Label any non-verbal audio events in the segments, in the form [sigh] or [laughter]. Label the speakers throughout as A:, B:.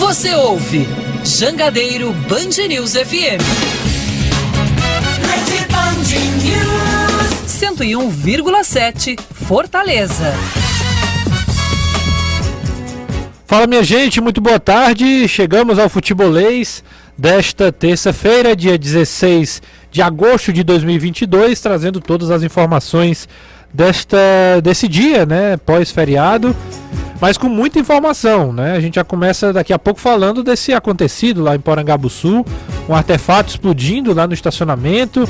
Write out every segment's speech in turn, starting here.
A: Você ouve Jangadeiro Band News FM. Rede Band News. 101,7 Fortaleza.
B: Fala minha gente, muito boa tarde. Chegamos ao futebolês desta terça-feira, dia 16 de agosto de 2022, trazendo todas as informações desta desse dia, né, pós-feriado, mas com muita informação, né? A gente já começa daqui a pouco falando desse acontecido lá em Porangabuçu, um artefato explodindo lá no estacionamento.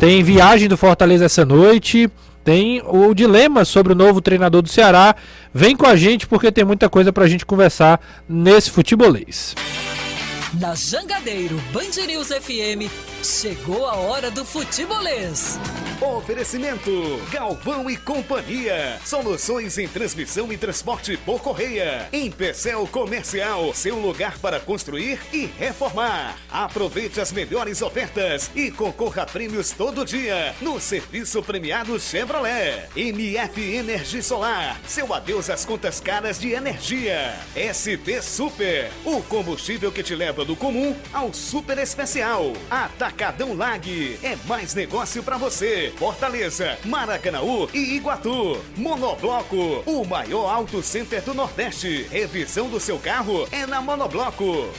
B: Tem viagem do Fortaleza essa noite, tem o dilema sobre o novo treinador do Ceará. Vem com a gente porque tem muita coisa pra gente conversar nesse futebolês.
A: Na Jangadeiro Band News FM, chegou a hora do futebolês.
C: Oferecimento: Galvão e Companhia. Soluções em transmissão e transporte por correia. Em Pecel Comercial, seu lugar para construir e reformar. Aproveite as melhores ofertas e concorra a prêmios todo dia no serviço premiado Chevrolet. MF Energia Solar. Seu adeus às contas caras de energia. ST Super. O combustível que te leva do comum ao super especial. Atacadão Lag. É mais negócio para você. Fortaleza, Maracanaú e Iguatu. Monobloco, o maior auto center do Nordeste. Revisão do seu carro é na Monobloco.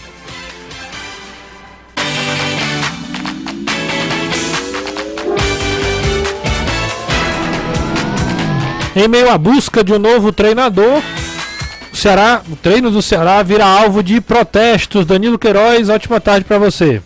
B: Em meio à busca de um novo treinador, Ceará, o treino do Ceará vira alvo de protestos. Danilo Queiroz, ótima tarde para você.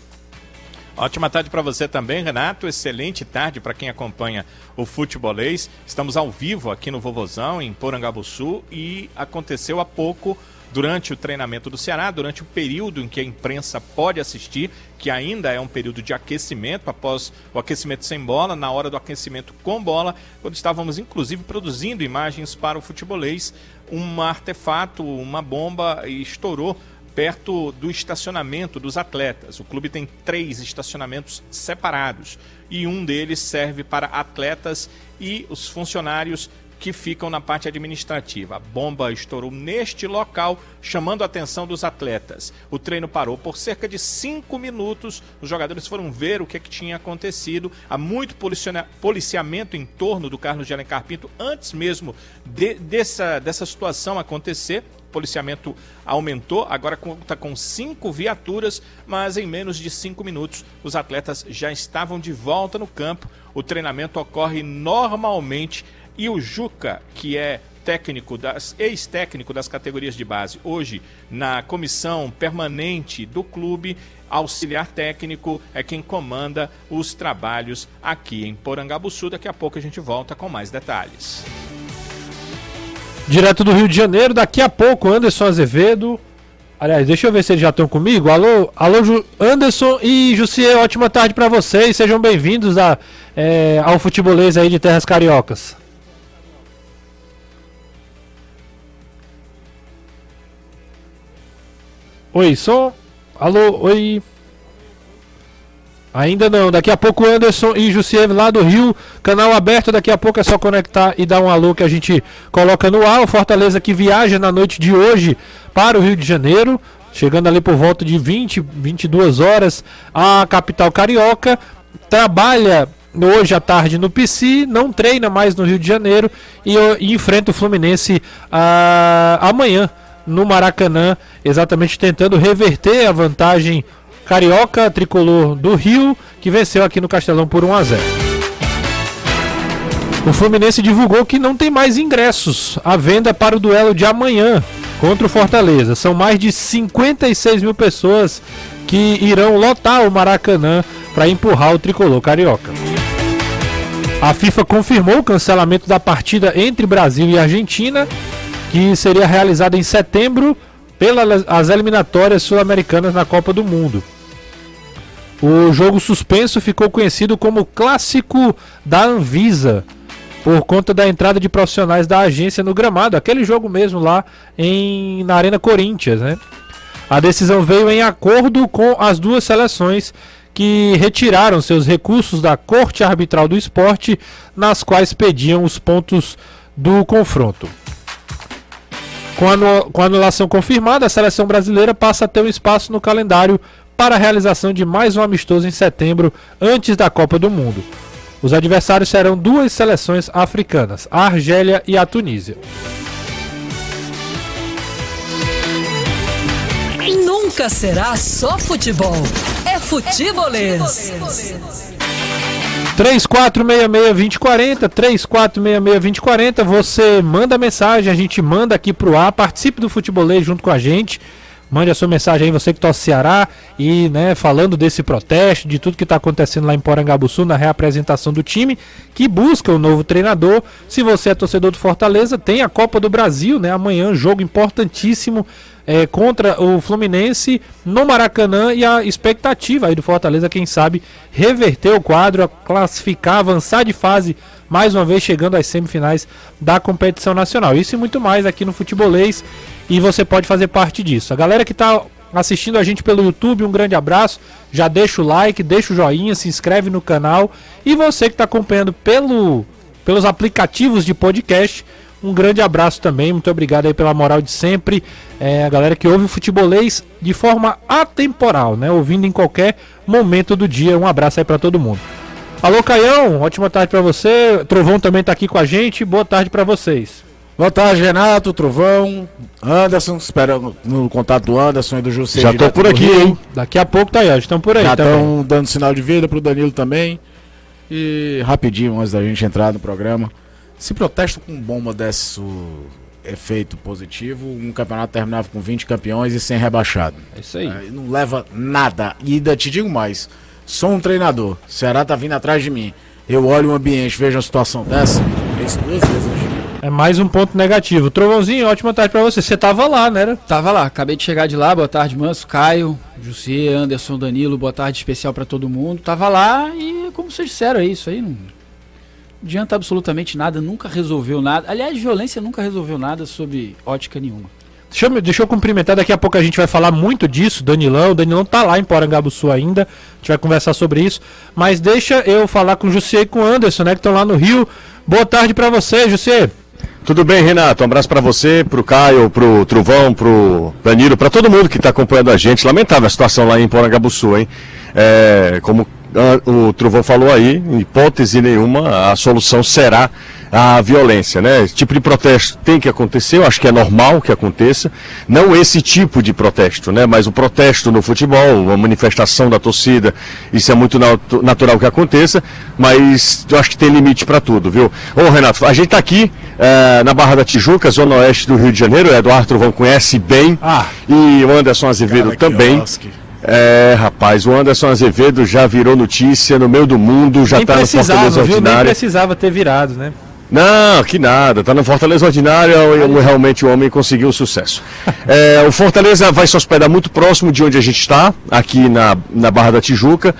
D: Ótima tarde para você também, Renato. Excelente tarde para quem acompanha o futebolês. Estamos ao vivo aqui no Vovozão, em Porangabuçu, e aconteceu há pouco, durante o treinamento do Ceará, durante o período em que a imprensa pode assistir, que ainda é um período de aquecimento, após o aquecimento sem bola, na hora do aquecimento com bola, quando estávamos inclusive produzindo imagens para o futebolês, um artefato, uma bomba estourou perto do estacionamento dos atletas. O clube tem três estacionamentos separados e um deles serve para atletas e os funcionários que ficam na parte administrativa. A bomba estourou neste local, chamando a atenção dos atletas. O treino parou por cerca de cinco minutos. Os jogadores foram ver o que, é que tinha acontecido. Há muito policiamento em torno do Carlos de Alencar Pinto antes mesmo de, dessa, dessa situação acontecer policiamento aumentou, agora conta com cinco viaturas, mas em menos de cinco minutos os atletas já estavam de volta no campo. O treinamento ocorre normalmente e o Juca, que é técnico das ex-técnico das categorias de base, hoje na comissão permanente do clube, auxiliar técnico é quem comanda os trabalhos aqui em Porangabuçu. Daqui a pouco a gente volta com mais detalhes.
B: Direto do Rio de Janeiro, daqui a pouco, Anderson Azevedo. Aliás, deixa eu ver se eles já estão comigo. Alô, alô Anderson e Jussier, ótima tarde para vocês. Sejam bem-vindos é, ao futebolês aí de Terras Cariocas. Oi, som. Alô, oi. Ainda não, daqui a pouco Anderson e Jussier lá do Rio, canal aberto, daqui a pouco é só conectar e dar um alô que a gente coloca no ar. O Fortaleza que viaja na noite de hoje para o Rio de Janeiro, chegando ali por volta de 20, 22 horas a capital carioca, trabalha hoje à tarde no PC, não treina mais no Rio de Janeiro e, e enfrenta o Fluminense ah, amanhã no Maracanã, exatamente tentando reverter a vantagem carioca tricolor do Rio, que venceu aqui no Castelão por 1 a 0. O Fluminense divulgou que não tem mais ingressos à venda para o duelo de amanhã contra o Fortaleza. São mais de 56 mil pessoas que irão lotar o Maracanã para empurrar o tricolor carioca. A FIFA confirmou o cancelamento da partida entre Brasil e Argentina, que seria realizada em setembro pelas eliminatórias sul-americanas na Copa do Mundo. O jogo suspenso ficou conhecido como Clássico da Anvisa, por conta da entrada de profissionais da agência no gramado, aquele jogo mesmo lá em, na Arena Corinthians. Né? A decisão veio em acordo com as duas seleções que retiraram seus recursos da Corte Arbitral do Esporte, nas quais pediam os pontos do confronto. Com a, com a anulação confirmada, a seleção brasileira passa a ter um espaço no calendário para a realização de mais um amistoso em setembro, antes da Copa do Mundo. Os adversários serão duas seleções africanas, a Argélia e a Tunísia.
A: Nunca será só futebol. É futebolês.
B: 3466-2040, 3466-2040, você manda mensagem, a gente manda aqui pro ar, participe do futebolês junto com a gente. Mande a sua mensagem aí, você que torce Ceará, e né, falando desse protesto, de tudo que está acontecendo lá em Porangabuçu, na reapresentação do time, que busca o um novo treinador. Se você é torcedor do Fortaleza, tem a Copa do Brasil, né? Amanhã, jogo importantíssimo é, contra o Fluminense no Maracanã e a expectativa aí do Fortaleza, quem sabe, reverter o quadro, classificar, avançar de fase, mais uma vez chegando às semifinais da competição nacional. Isso e muito mais aqui no Futebolês e você pode fazer parte disso. A galera que está assistindo a gente pelo YouTube, um grande abraço. Já deixa o like, deixa o joinha, se inscreve no canal. E você que está acompanhando pelo, pelos aplicativos de podcast, um grande abraço também. Muito obrigado aí pela moral de sempre. É, a galera que ouve o futebolês de forma atemporal, né? Ouvindo em qualquer momento do dia. Um abraço aí para todo mundo. Alô, Caião, ótima tarde para você. Trovão também está aqui com a gente. Boa tarde para vocês.
E: Boa tarde, Renato, Trovão, Anderson, espero no contato do Anderson e do José.
B: Já tô por aqui, hein? Daqui a pouco tá aí, estão por aí.
E: Já estão dando sinal de vida pro Danilo também. E rapidinho, antes da gente entrar no programa, se protesto com bomba desse efeito positivo, um campeonato terminava com 20 campeões e sem rebaixado.
B: É isso aí. É,
E: não leva nada. E ainda te digo mais, sou um treinador, o Ceará tá vindo atrás de mim. Eu olho o ambiente, vejo a situação dessa, penso duas vezes hoje
B: é mais um ponto negativo. Trovãozinho, ótima tarde para você. Você tava lá, né?
F: Tava lá, acabei de chegar de lá. Boa tarde, Manso, Caio, José, Anderson, Danilo. Boa tarde especial para todo mundo. Tava lá e, como vocês disseram, é isso aí. Não adianta absolutamente nada, nunca resolveu nada. Aliás, violência nunca resolveu nada sob ótica nenhuma.
B: Deixa eu, deixa eu cumprimentar, daqui a pouco a gente vai falar muito disso, Danilão. O Danilão tá lá em Porangabuçu ainda. A gente vai conversar sobre isso. Mas deixa eu falar com o José e com o Anderson, né? Que estão lá no Rio. Boa tarde para você, José.
G: Tudo bem, Renato? Um abraço para você, para o Caio, para o Truvão, para o Danilo, para todo mundo que está acompanhando a gente. Lamentável a situação lá em Porangabuçu, hein? É, como o Truvão falou aí, em hipótese nenhuma, a solução será a violência, né? Esse tipo de protesto tem que acontecer, eu acho que é normal que aconteça. Não esse tipo de protesto, né? Mas o protesto no futebol, a manifestação da torcida, isso é muito nat natural que aconteça, mas eu acho que tem limite para tudo, viu? Ô Renato, a gente está aqui é, na Barra da Tijuca, zona oeste do Rio de Janeiro, o Eduardo Truvão conhece bem, ah, e o Anderson Azevedo Cara, também. É, rapaz, o Anderson Azevedo já virou notícia no meio do mundo, já está no Fortaleza Ordinária. Nem
B: precisava ter virado, né?
G: Não, que nada. Tá no Fortaleza Ordinário e realmente o homem conseguiu sucesso. [laughs] É, o Fortaleza vai se hospedar muito próximo de onde a gente está, aqui na, na Barra da Tijuca.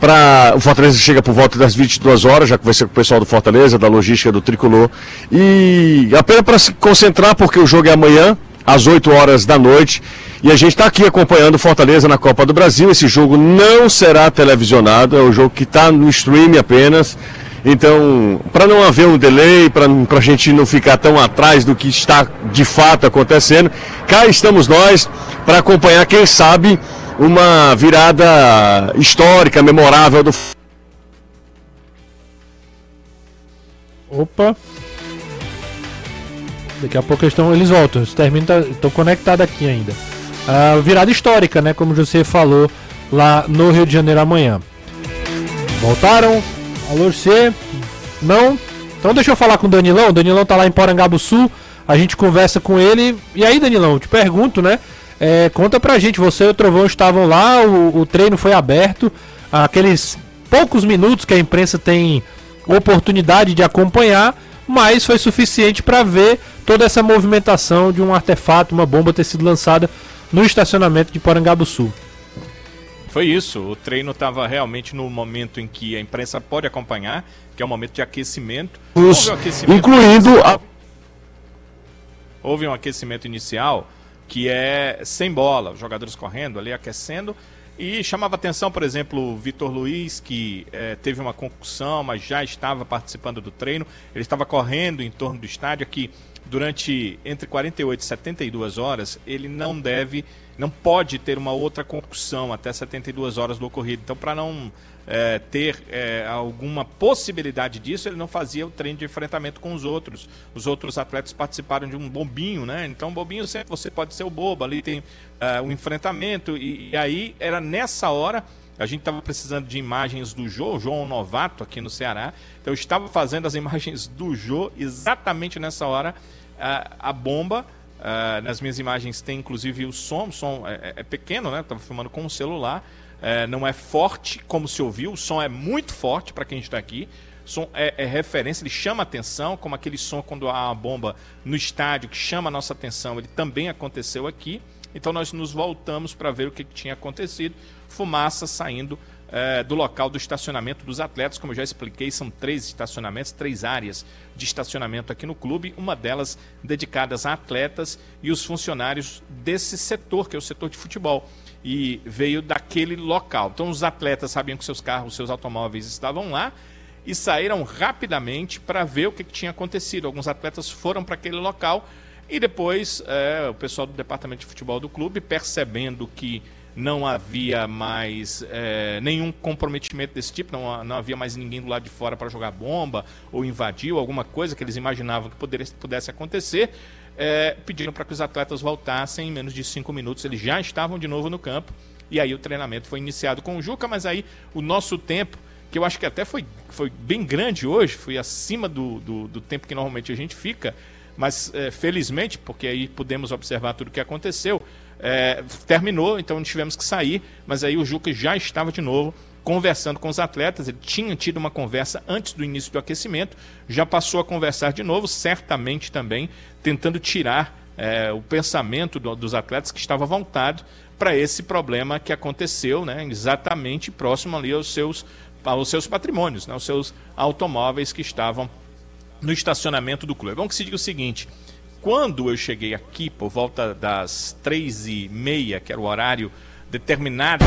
G: Pra, o Fortaleza chega por volta das 22 horas, já conversei com o pessoal do Fortaleza, da logística do Tricolor. E apenas para se concentrar, porque o jogo é amanhã, às 8 horas da noite. E a gente está aqui acompanhando Fortaleza na Copa do Brasil. Esse jogo não será televisionado, é um jogo que está no stream apenas. Então, para não haver um delay, para a gente não ficar tão atrás do que está de fato acontecendo, cá estamos nós para acompanhar, quem sabe, uma virada histórica, memorável do.
B: Opa! Daqui a pouco eles, estão, eles voltam, eles terminam, estão conectados aqui ainda. Uh, virada histórica, né? Como você falou lá no Rio de Janeiro amanhã. Voltaram, Alô, você? Não? Então deixa eu falar com o Danilão. O Danilão tá lá em Porangabuçu. A gente conversa com ele. E aí, Danilão, te pergunto, né? É, conta pra gente, você e o Trovão estavam lá, o, o treino foi aberto. Aqueles poucos minutos que a imprensa tem oportunidade de acompanhar, mas foi suficiente para ver toda essa movimentação de um artefato, uma bomba ter sido lançada no estacionamento de Porangabuçu.
D: Foi isso. O treino estava realmente no momento em que a imprensa pode acompanhar, que é o momento de aquecimento.
G: Os, aquecimento incluindo a...
D: Houve um aquecimento inicial que é sem bola, os jogadores correndo ali, aquecendo. E chamava atenção, por exemplo, o Vitor Luiz, que é, teve uma concussão, mas já estava participando do treino. Ele estava correndo em torno do estádio. Aqui durante entre 48 e 72 horas, ele não deve, não pode ter uma outra concussão até 72 horas do ocorrido. Então, para não é, ter é, alguma possibilidade disso, ele não fazia o treino de enfrentamento com os outros. Os outros atletas participaram de um bobinho, né? Então, bobinho sempre você pode ser o bobo, ali tem é, o enfrentamento, e, e aí era nessa hora a gente estava precisando de imagens do Jô, o João é um novato aqui no Ceará. Então eu estava fazendo as imagens do Jô exatamente nessa hora. A, a bomba, a, nas minhas imagens tem inclusive o som, o som é, é pequeno, né? Estava filmando com o celular. É, não é forte como se ouviu, o som é muito forte para quem está aqui. O som é, é, referência, ele chama atenção, como aquele som quando há uma bomba no estádio que chama a nossa atenção, ele também aconteceu aqui. Então nós nos voltamos para ver o que, que tinha acontecido. Fumaça saindo é, do local do estacionamento dos atletas. Como eu já expliquei, são três estacionamentos, três áreas de estacionamento aqui no clube, uma delas dedicadas a atletas e os funcionários desse setor, que é o setor de futebol. E veio daquele local. Então os atletas sabiam que seus carros, seus automóveis estavam lá e saíram rapidamente para ver o que, que tinha acontecido. Alguns atletas foram para aquele local e depois é, o pessoal do departamento de futebol do clube, percebendo que não havia mais é, nenhum comprometimento desse tipo, não, não havia mais ninguém do lado de fora para jogar bomba ou invadir ou alguma coisa que eles imaginavam que poderia, pudesse acontecer, é, pediram para que os atletas voltassem em menos de cinco minutos. Eles já estavam de novo no campo e aí o treinamento foi iniciado com o Juca, mas aí o nosso tempo, que eu acho que até foi, foi bem grande hoje, foi acima do, do, do tempo que normalmente a gente fica, mas é, felizmente, porque aí pudemos observar tudo o que aconteceu, é, terminou, então tivemos que sair, mas aí o Juca já estava de novo conversando com os atletas, ele tinha tido uma conversa antes do início do aquecimento, já passou a conversar de novo, certamente também tentando tirar é, o pensamento do, dos atletas que estava voltado para esse problema que aconteceu, né, exatamente próximo ali aos seus, aos seus patrimônios, né, aos seus automóveis que estavam no estacionamento do clube. É bom que se diga o seguinte: quando eu cheguei aqui, por volta das três e meia, que era o horário determinado.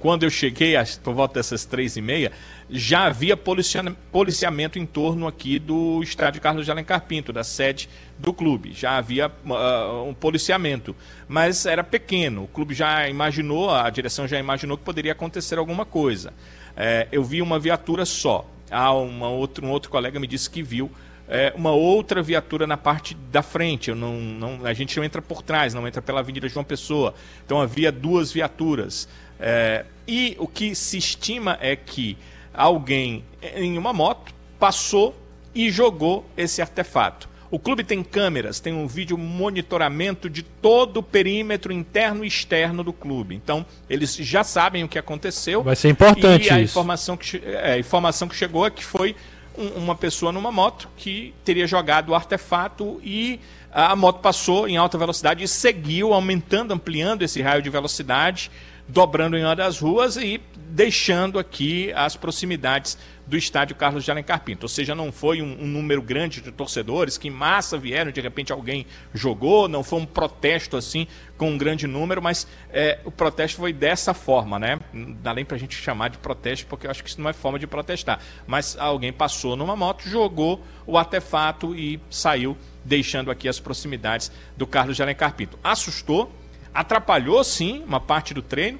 D: Quando eu cheguei, por volta dessas três e meia, já havia policiamento em torno aqui do estádio Carlos de Alencar Pinto, da sede do clube. Já havia uh, um policiamento, mas era pequeno. O clube já imaginou, a direção já imaginou que poderia acontecer alguma coisa é, eu vi uma viatura só. Ah, uma outra, um outro colega me disse que viu é, uma outra viatura na parte da frente. Eu não, não, a gente não entra por trás, não entra pela Avenida João Pessoa. Então havia duas viaturas. É, e o que se estima é que alguém em uma moto passou e jogou esse artefato. O clube tem câmeras, tem um vídeo monitoramento de todo o perímetro interno e externo do clube. Então, eles já sabem o que aconteceu.
B: Vai ser importante
D: e a
B: isso.
D: Informação que, é, a informação que chegou é que foi um, uma pessoa numa moto que teria jogado o artefato e a moto passou em alta velocidade e seguiu aumentando, ampliando esse raio de velocidade, dobrando em uma das ruas e deixando aqui as proximidades do estádio Carlos de Alencar Pinto. Ou seja, não foi um, um, número grande de torcedores que em massa vieram, de repente alguém jogou, não foi um protesto assim com um grande número, mas é, o protesto foi dessa forma, né? Não dá nem pra gente chamar de protesto, porque eu acho que isso não é forma de protestar. Mas alguém passou numa moto, jogou o artefato e saiu, deixando aqui as proximidades do Carlos de Alencar Pinto. Assustou, atrapalhou sim uma parte do treino,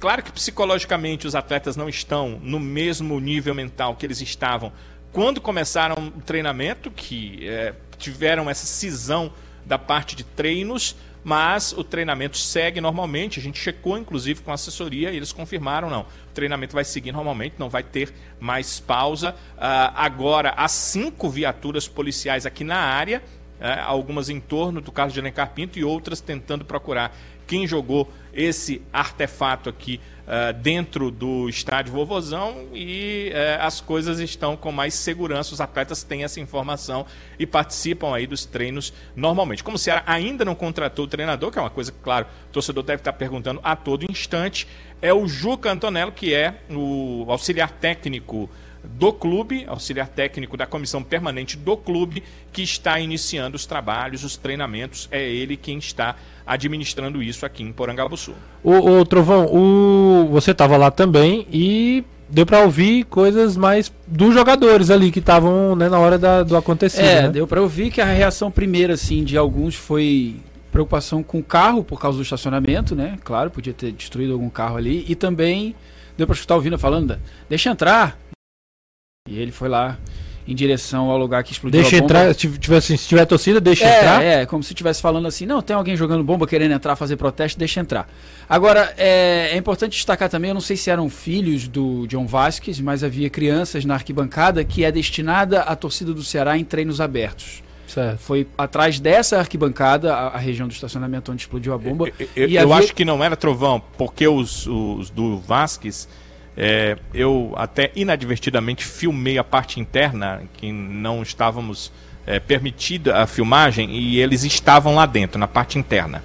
D: Claro que psicologicamente os atletas não estão no mesmo nível mental que eles estavam quando começaram o treinamento, que é, tiveram essa cisão da parte de treinos, mas o treinamento segue normalmente. A gente checou, inclusive, com a assessoria e eles confirmaram: não, o treinamento vai seguir normalmente, não vai ter mais pausa. Uh, agora, há cinco viaturas policiais aqui na área, uh, algumas em torno do Carlos de Alencar Pinto e outras tentando procurar quem jogou esse artefato aqui uh, dentro do estádio Vovozão e uh, as coisas estão com mais segurança. Os atletas têm essa informação e participam aí dos treinos normalmente. Como o Ceará ainda não contratou o treinador, que é uma coisa que, claro, o torcedor deve estar perguntando a todo instante, é o Juca Antonello, que é o auxiliar técnico do clube, auxiliar técnico da comissão permanente do clube, que está iniciando os trabalhos, os treinamentos. É ele quem está administrando isso aqui em Porangabuçu.
B: O, o Trovão, o, você estava lá também e deu pra ouvir coisas mais dos jogadores ali que estavam né, na hora da, do acontecido.
F: É,
B: né?
F: deu pra ouvir que a reação primeira, assim, de alguns foi preocupação com o carro por causa do estacionamento, né? Claro, podia ter destruído algum carro ali. E também deu pra escutar o Vina falando, deixa entrar. E ele foi lá em direção ao lugar que explodiu
B: Deixa
F: a bomba.
B: entrar, se tiver, se tiver torcida, deixa
F: é,
B: entrar.
F: É, como se estivesse falando assim, não, tem alguém jogando bomba querendo entrar, fazer protesto, deixa entrar. Agora, é, é importante destacar também, eu não sei se eram filhos do John Vasquez, mas havia crianças na arquibancada que é destinada à torcida do Ceará em treinos abertos.
B: Certo.
F: Foi atrás dessa arquibancada, a, a região do estacionamento onde explodiu a bomba.
D: Eu, eu-
F: e
D: eu
F: havia-
D: acho que não era trovão, porque os, os do Vasquez, é, eu até inadvertidamente filmei a parte interna, que não estávamos é, permitida a filmagem, e eles estavam lá dentro, na parte interna.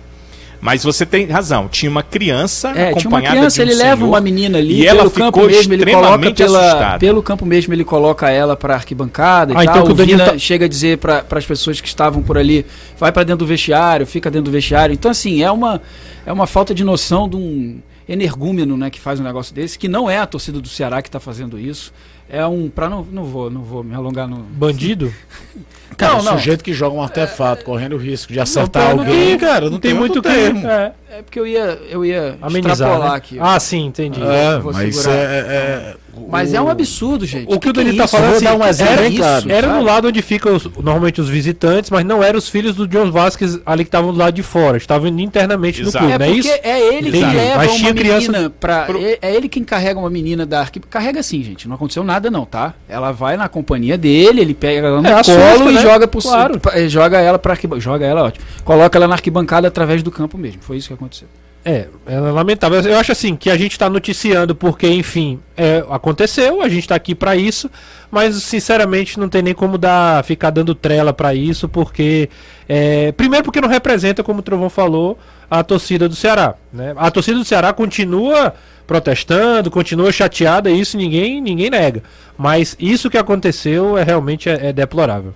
D: Mas você tem razão, tinha uma criança
F: É, tinha uma
D: acompanhada
F: criança,
D: de um
F: ele leva
D: senhor,
F: uma menina ali,
D: e ela
F: pelo campo
D: ficou
F: mesmo, ele coloca
D: extremamente
F: pela,
D: assustada.
F: pelo campo mesmo, ele coloca ela pra arquibancada e
B: Ah,
F: tal.
B: então que o
F: Vina
B: tá-
F: chega a dizer para as pessoas que estavam por ali, vai pra dentro do vestiário, fica dentro do vestiário. Então assim, é uma é uma falta de noção de um energúmeno, né, que faz um negócio desse, que não é a torcida do Ceará que tá fazendo isso. É um para não não vou, não vou me alongar no
B: Bandido? [laughs]
E: Cara,
F: Não,
E: o
F: não.
E: sujeito que joga um artefato correndo o risco de acertar
B: Não, não
E: alguém,
B: tem-
E: cara, não, tem, muito
B: que-
E: termo.
B: É,
F: é porque eu ia eu ia
B: amenizar.
F: extrapolar
B: né?
F: aqui.
B: Ah, sim, entendi.
E: É,
F: vou
E: mas
F: segurar.
E: é, é-
F: Mas
E: o-
F: é um absurdo, gente.
B: O que o Danilo
F: é
B: tá
F: isso?
B: falando assim,
E: um exemplo
B: era, isso,
E: claro,
B: era
F: sabe?
B: no lado onde ficam os- normalmente os visitantes, mas não eram os filhos do John Vasquez ali que estavam do lado de fora, estavam indo internamente no
D: Exato.
B: clube,
F: É
B: não é
F: porque
B: isso?
F: é ele que
B: Entendi.
F: leva
B: Mas
F: uma
B: criança-
F: menina pra.
D: Pro-
F: É, é ele quem carrega uma menina da arquibancada. Carrega assim, gente. Não aconteceu nada, não, tá? Ela vai na companhia dele, ele pega ela no
B: É,
F: colo
B: assusta,
F: e
B: né?
F: joga pro
B: Claro.
F: joga ela pra arquibancada. Joga ela, ótimo. Coloca ela na arquibancada através do campo mesmo. Foi isso que aconteceu.
B: É, é lamentável. Eu acho assim que a gente tá noticiando porque, enfim, é, aconteceu, a gente tá aqui pra isso, mas sinceramente não tem nem como dar, ficar dando trela pra isso, porque é, primeiro porque não representa, como o Trovão falou, a torcida do Ceará, né? A torcida do Ceará continua protestando, continua chateada, isso ninguém ninguém nega. Mas isso que aconteceu é realmente é, é deplorável.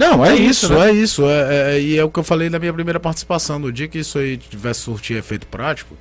E: Não, é,
B: É
E: isso,
B: isso, né?
E: é isso. É, é- e é o que eu falei na minha primeira participação. No dia que isso aí tivesse surtir efeito prático,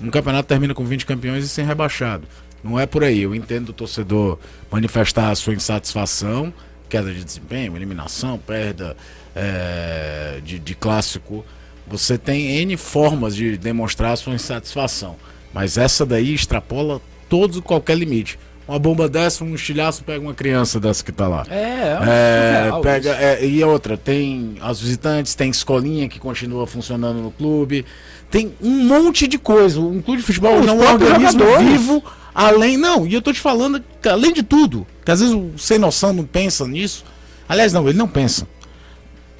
E: um campeonato termina com 20 campeões e sem rebaixado. Não é por aí. Eu entendo o torcedor manifestar a sua insatisfação, queda de desempenho, eliminação, perda é, de, de clássico. Você tem N formas de demonstrar a sua insatisfação. Mas essa daí extrapola todos e qualquer limite. Uma bomba dessa, um estilhaço pega uma criança dessa que tá lá.
F: É,
E: É,
F: surreal
E: pega, é, e outra, tem as visitantes, tem escolinha que continua funcionando no clube, tem um monte de coisa. Um clube de futebol não é um organismo
B: jogadores.
E: vivo, além. Não, e eu tô te falando, além de tudo, que às vezes o sem noção não pensa nisso. Aliás, não, ele não pensa.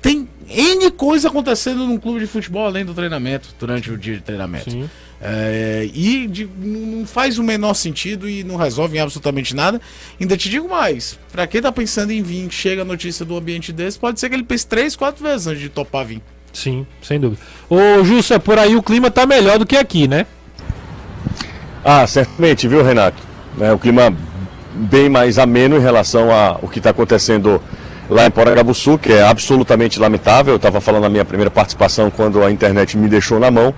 E: Tem N coisa acontecendo num clube de futebol além do treinamento, durante o dia de treinamento. É, e de- não faz o menor sentido e não resolve em absolutamente nada. Ainda te digo mais: pra quem tá pensando em vir, chega a notícia do ambiente desse, pode ser que ele pense três, quatro vezes antes de topar vir.
B: Sim, sem dúvida. Ô, Jussa, por aí o clima tá melhor do que aqui, né?
G: Ah, certamente, viu, Renato? É, o clima bem mais ameno em relação ao que está acontecendo lá em Poragabuçu, que é absolutamente lamentável. Eu estava falando na minha primeira participação quando a internet me deixou na mão,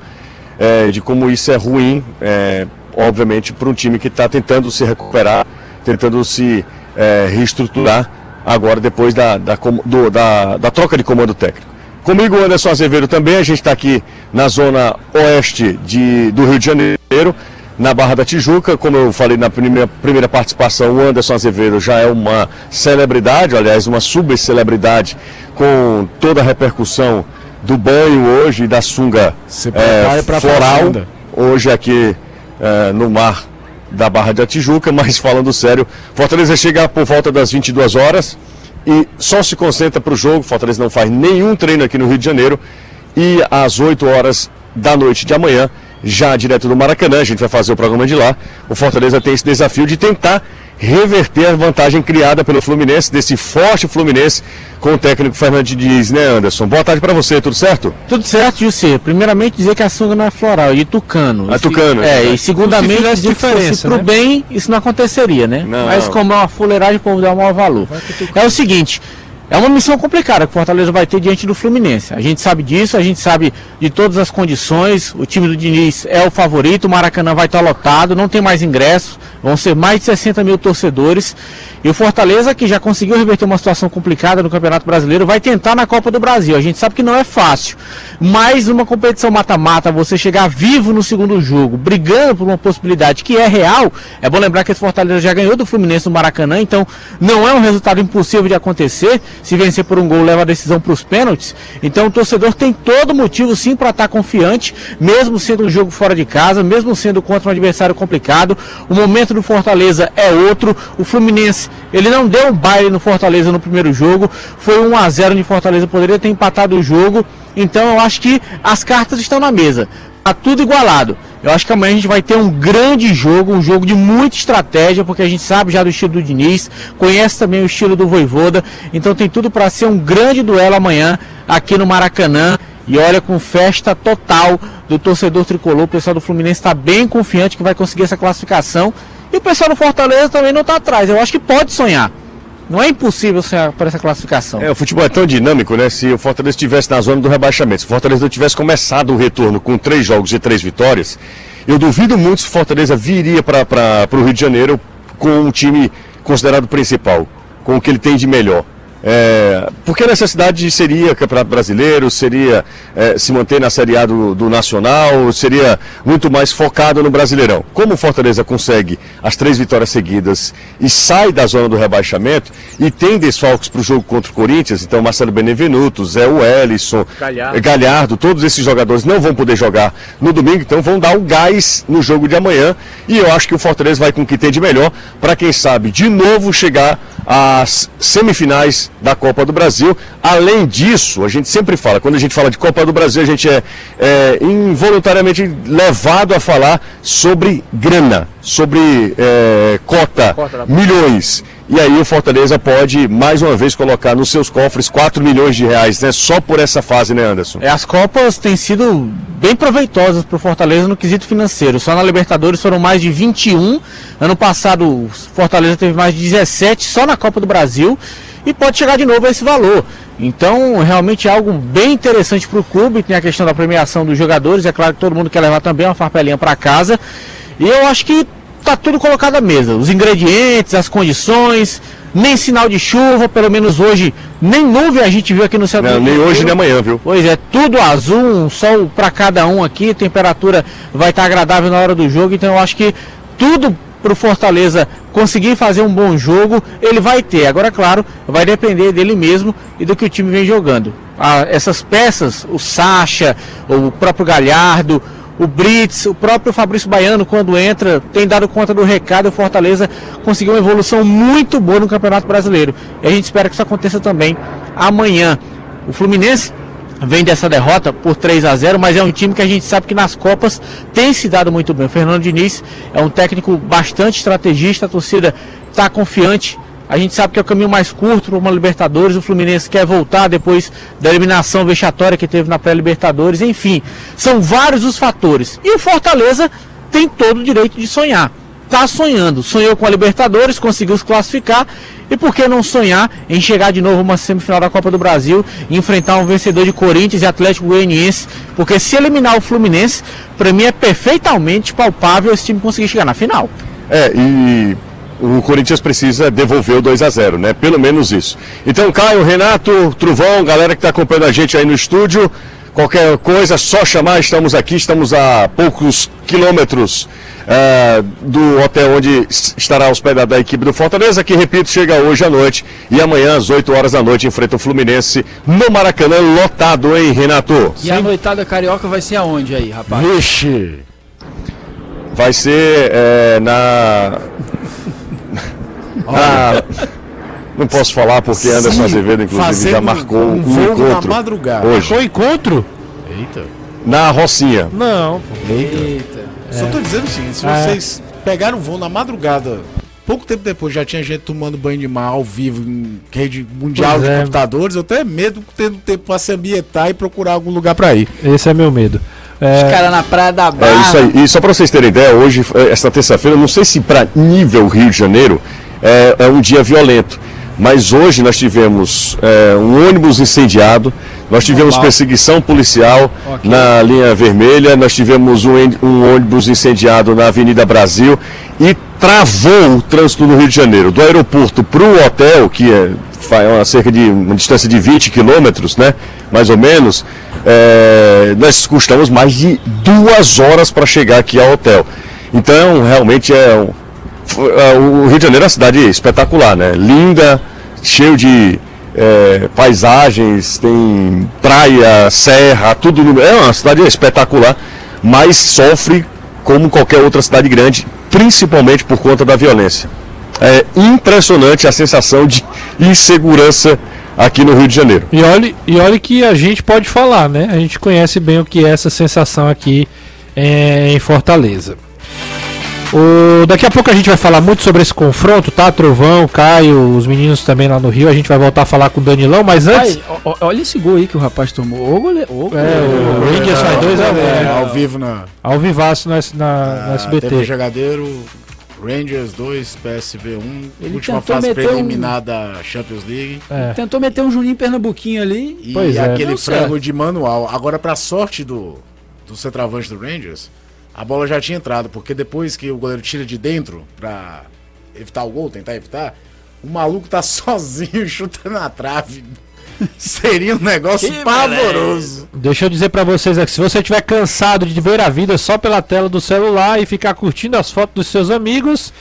G: é, de como isso é ruim, é, obviamente, para um time que está tentando se recuperar, tentando se é, reestruturar agora depois da, da, do- da- da troca de comando técnico. Comigo, Anderson Azevedo também, a gente está aqui na zona oeste de, do Rio de Janeiro, na Barra da Tijuca. Como eu falei na primeira, primeira participação, o Anderson Azevedo já é uma celebridade, aliás, uma subcelebridade, com toda a repercussão do banho hoje e da sunga é, floral, hoje aqui é, no mar da Barra da Tijuca, [laughs] mas falando sério, Fortaleza chega por volta das 22 horas e só se concentra para o jogo. Fortaleza não faz nenhum treino aqui no Rio de Janeiro e às 8 horas da noite de amanhã, já direto do Maracanã, a gente vai fazer o programa de lá. O Fortaleza tem esse desafio de tentar reverter a vantagem criada pelo Fluminense, desse forte Fluminense com o técnico Fernando Diniz, né, Anderson? Boa tarde para você, tudo certo?
H: Tudo certo, Jussi. Primeiramente dizer que a sunga não é floral, é de tucano.
G: É
H: E se-
G: tucano, é
H: É,
G: verdade.
H: e segundamente
B: fizesse
H: dizer que se
B: diferença,
H: fosse pro
B: né?
H: bem, isso não aconteceria, né?
G: Não.
H: Mas como é uma fuleiragem, o povo dá o maior valor. É o seguinte, É uma missão complicada que o Fortaleza vai ter diante do Fluminense. A gente sabe disso, a gente sabe de todas as condições. O time do Diniz é o favorito, o Maracanã vai estar lotado, não tem mais ingressos, vão ser mais de 60 mil torcedores. E o Fortaleza, que já conseguiu reverter uma situação complicada no Campeonato Brasileiro, vai tentar na Copa do Brasil. A gente sabe que não é fácil, mas uma competição mata-mata, você chegar vivo no segundo jogo, brigando por uma possibilidade que é real. É bom lembrar que esse Fortaleza já ganhou do Fluminense no Maracanã, então não é um resultado impossível de acontecer. Se vencer por um gol, leva a decisão para os pênaltis. Então o torcedor tem todo motivo sim para estar confiante, mesmo sendo um jogo fora de casa, mesmo sendo contra um adversário complicado. O momento do Fortaleza é outro. O Fluminense ele não deu um baile no Fortaleza no primeiro jogo. Foi 1 a 0 onde Fortaleza poderia ter empatado o jogo. Então eu acho que as cartas estão na mesa. Tá tudo igualado. Eu acho que amanhã a gente vai ter um grande jogo, um jogo de muita estratégia, porque a gente sabe já do estilo do Diniz, conhece também o estilo do Voivoda, então tem tudo para ser um grande duelo amanhã aqui no Maracanã. E olha, com festa total do torcedor tricolor, o pessoal do Fluminense está bem confiante que vai conseguir essa classificação. E o pessoal do Fortaleza também não está atrás. Eu acho que pode sonhar. Não é impossível sonhar por essa classificação.
G: É, o futebol é tão dinâmico, né? Se o Fortaleza estivesse na zona do rebaixamento, se o Fortaleza tivesse começado o retorno com três jogos e três vitórias, eu duvido muito se o Fortaleza viria para o Rio de Janeiro com um time considerado principal, com o que ele tem de melhor. É, porque a necessidade seria Campeonato Brasileiro, seria é, se manter na Série A do, do, Nacional, seria muito mais focado no Brasileirão. Como o Fortaleza consegue as três vitórias seguidas e sai da zona do rebaixamento e tem desfalques para o jogo contra o Corinthians, então Marcelo Benevenuto, Zé Wellison, Galhardo. Galhardo, todos esses jogadores não vão poder jogar no domingo, então vão dar um gás no jogo de amanhã e eu acho que o Fortaleza vai com o que tem de melhor para quem sabe de novo chegar às semifinais da Copa do Brasil. Além disso, a gente sempre fala, quando a gente fala de Copa do Brasil, a gente é, é involuntariamente levado a falar sobre grana, sobre é, cota, cota milhões. E aí o Fortaleza pode mais uma vez colocar nos seus cofres 4 milhões de reais, né? Só por essa fase, né, Anderson?
H: É, as Copas têm sido bem proveitosas para o Fortaleza no quesito financeiro. Só na Libertadores foram mais de 21. Ano passado o Fortaleza teve mais de 17 só na Copa do Brasil e pode chegar de novo a esse valor. Então, realmente é algo bem interessante para o clube. Tem a questão da premiação dos jogadores. É claro que todo mundo quer levar também uma farpelinha para casa. E eu acho que tá tudo colocado à mesa. Os ingredientes, as condições, nem sinal de chuva, pelo menos hoje, nem nuvem a gente viu aqui no céu
G: Não, nem hoje nem amanhã, viu?
H: Pois é, tudo azul, um sol para cada um aqui, temperatura vai estar tá agradável na hora do jogo, então eu acho que tudo para o Fortaleza conseguir fazer um bom jogo, ele vai ter. Agora, claro, vai depender dele mesmo e do que o time vem jogando. Ah, essas peças, o Sacha, o próprio Galhardo, o Brits, o próprio Fabrício Baiano, quando entra, tem dado conta do recado. O Fortaleza conseguiu uma evolução muito boa no Campeonato Brasileiro. E a gente espera que isso aconteça também amanhã. O Fluminense vem dessa derrota por 3 a 0 mas é um time que a gente sabe que nas Copas tem se dado muito bem. O Fernando Diniz é um técnico bastante estrategista, a torcida está confiante a gente sabe que é o caminho mais curto para uma Libertadores. O Fluminense quer voltar depois da eliminação vexatória que teve na pré-Libertadores. Enfim, são vários os fatores. E o Fortaleza tem todo o direito de sonhar. Está sonhando. Sonhou com a Libertadores, conseguiu se classificar. E por que não sonhar em chegar de novo uma semifinal da Copa do Brasil e enfrentar um vencedor de Corinthians e Atlético Goianiense? Porque se eliminar o Fluminense, para mim é perfeitamente palpável esse time conseguir chegar na final.
G: É, e o Corinthians precisa devolver o 2 a 0 né? Pelo menos isso. Então, Caio, Renato, Truvão, galera que está acompanhando a gente aí no estúdio, qualquer coisa, só chamar, estamos aqui, estamos a poucos quilômetros uh, do hotel onde estará hospedada a equipe do Fortaleza, que, repito, chega hoje à noite e amanhã às 8 horas da noite enfrenta o Fluminense no Maracanã, lotado, hein, Renato?
F: E a noitada carioca vai ser aonde aí, rapaz?
G: Vixe! Vai ser é, na ah, não posso falar porque Sim, Anderson Azevedo, inclusive, já marcou um, um encontro.
E: Na madrugada.
G: Hoje.
B: Marcou encontro?
G: Eita. Na Rocinha.
B: Não.
E: Eita. Eita. É. Só tô dizendo o seguinte, se é. vocês pegaram o voo na madrugada, pouco tempo depois já tinha gente tomando banho de mar ao vivo em rede mundial pois de é. computadores, eu tenho medo tendo tempo para se ambientar e procurar algum lugar para ir.
B: Esse é meu medo.
F: É... Os caras na praia da Barra.
G: É isso aí. E só para vocês terem ideia, hoje, esta terça-feira, não sei se para nível Rio de Janeiro, é, é um dia violento. Mas hoje nós tivemos é, um ônibus incendiado, nós tivemos perseguição policial
F: Ok.
G: na linha vermelha, nós tivemos um, um ônibus incendiado na Avenida Brasil e travou o trânsito no Rio de Janeiro. Do aeroporto para o hotel, que é fa- é uma cerca de uma distância de 20 quilômetros, né? Mais ou menos, é, nós custamos mais de duas horas para chegar aqui ao hotel. Então, realmente é um, o Rio de Janeiro é uma cidade espetacular, né? Linda, cheio de eh, paisagens, tem praia, serra, tudo. no- É uma cidade espetacular, mas sofre como qualquer outra cidade grande, principalmente por conta da violência. É impressionante a sensação de [laughs] insegurança aqui no Rio de Janeiro.
B: E olhe, e olhe que a gente pode falar, né? A gente conhece bem o que é essa sensação aqui eh, em Fortaleza. O, daqui a pouco a gente vai falar muito sobre esse confronto, tá? Trovão, Caio, os meninos também lá no Rio. A gente vai voltar a falar com o Danilão, mas antes.
F: Ai, olha esse gol aí que o rapaz tomou. Ô, goleiro. Ô,
B: É,
F: goleiro.
B: o Rangers faz dois a
E: É,
B: um.
E: ao vivo na,
B: Ao vivaço no, S- na, no
E: na
B: SBT.
E: TV Jogadeiro, Rangers 2, PSV 1,
F: Ele
E: última fase
F: meter um-
E: preliminar da Champions League.
B: É.
F: Tentou meter um Juninho Pernambuquinho ali.
E: E
B: Pois é.
E: aquele frango
F: certo.
E: de manual. Agora, pra sorte do, do centroavante do Rangers, a bola já tinha entrado, porque depois que o goleiro tira de dentro pra evitar o gol, tentar evitar, o maluco tá [laughs] sozinho chutando na trave. Seria um negócio
F: Que
E: pavoroso.
B: Deixa eu dizer pra vocês aqui, se você estiver cansado de ver a vida só pela tela do celular e ficar curtindo as fotos dos seus amigos,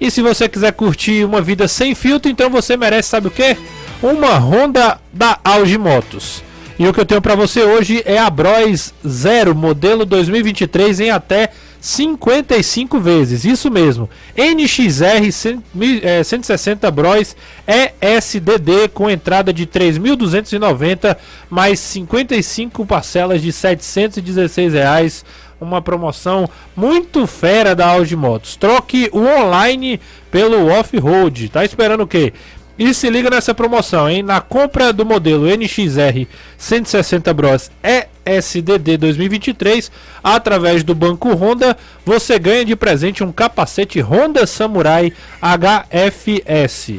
B: e se você quiser curtir uma vida sem filtro, então você merece, sabe o quê? Uma Honda da Auge Motos. E o que eu tenho pra você hoje é a Bros Zero, modelo 2023 em até 55 vezes. Isso mesmo. NXR 100, mil- eh, 160 Bros ESDD com entrada de 3.290 mais 55 parcelas de 716 reais. Uma promoção muito fera da Audi Motos. Troque o online pelo off-road. Tá esperando o quê? E se liga nessa promoção, hein? Na compra do modelo NXR 160 Bros ESDD 2023, através do Banco Honda, você ganha de presente um capacete Honda Samurai HFS.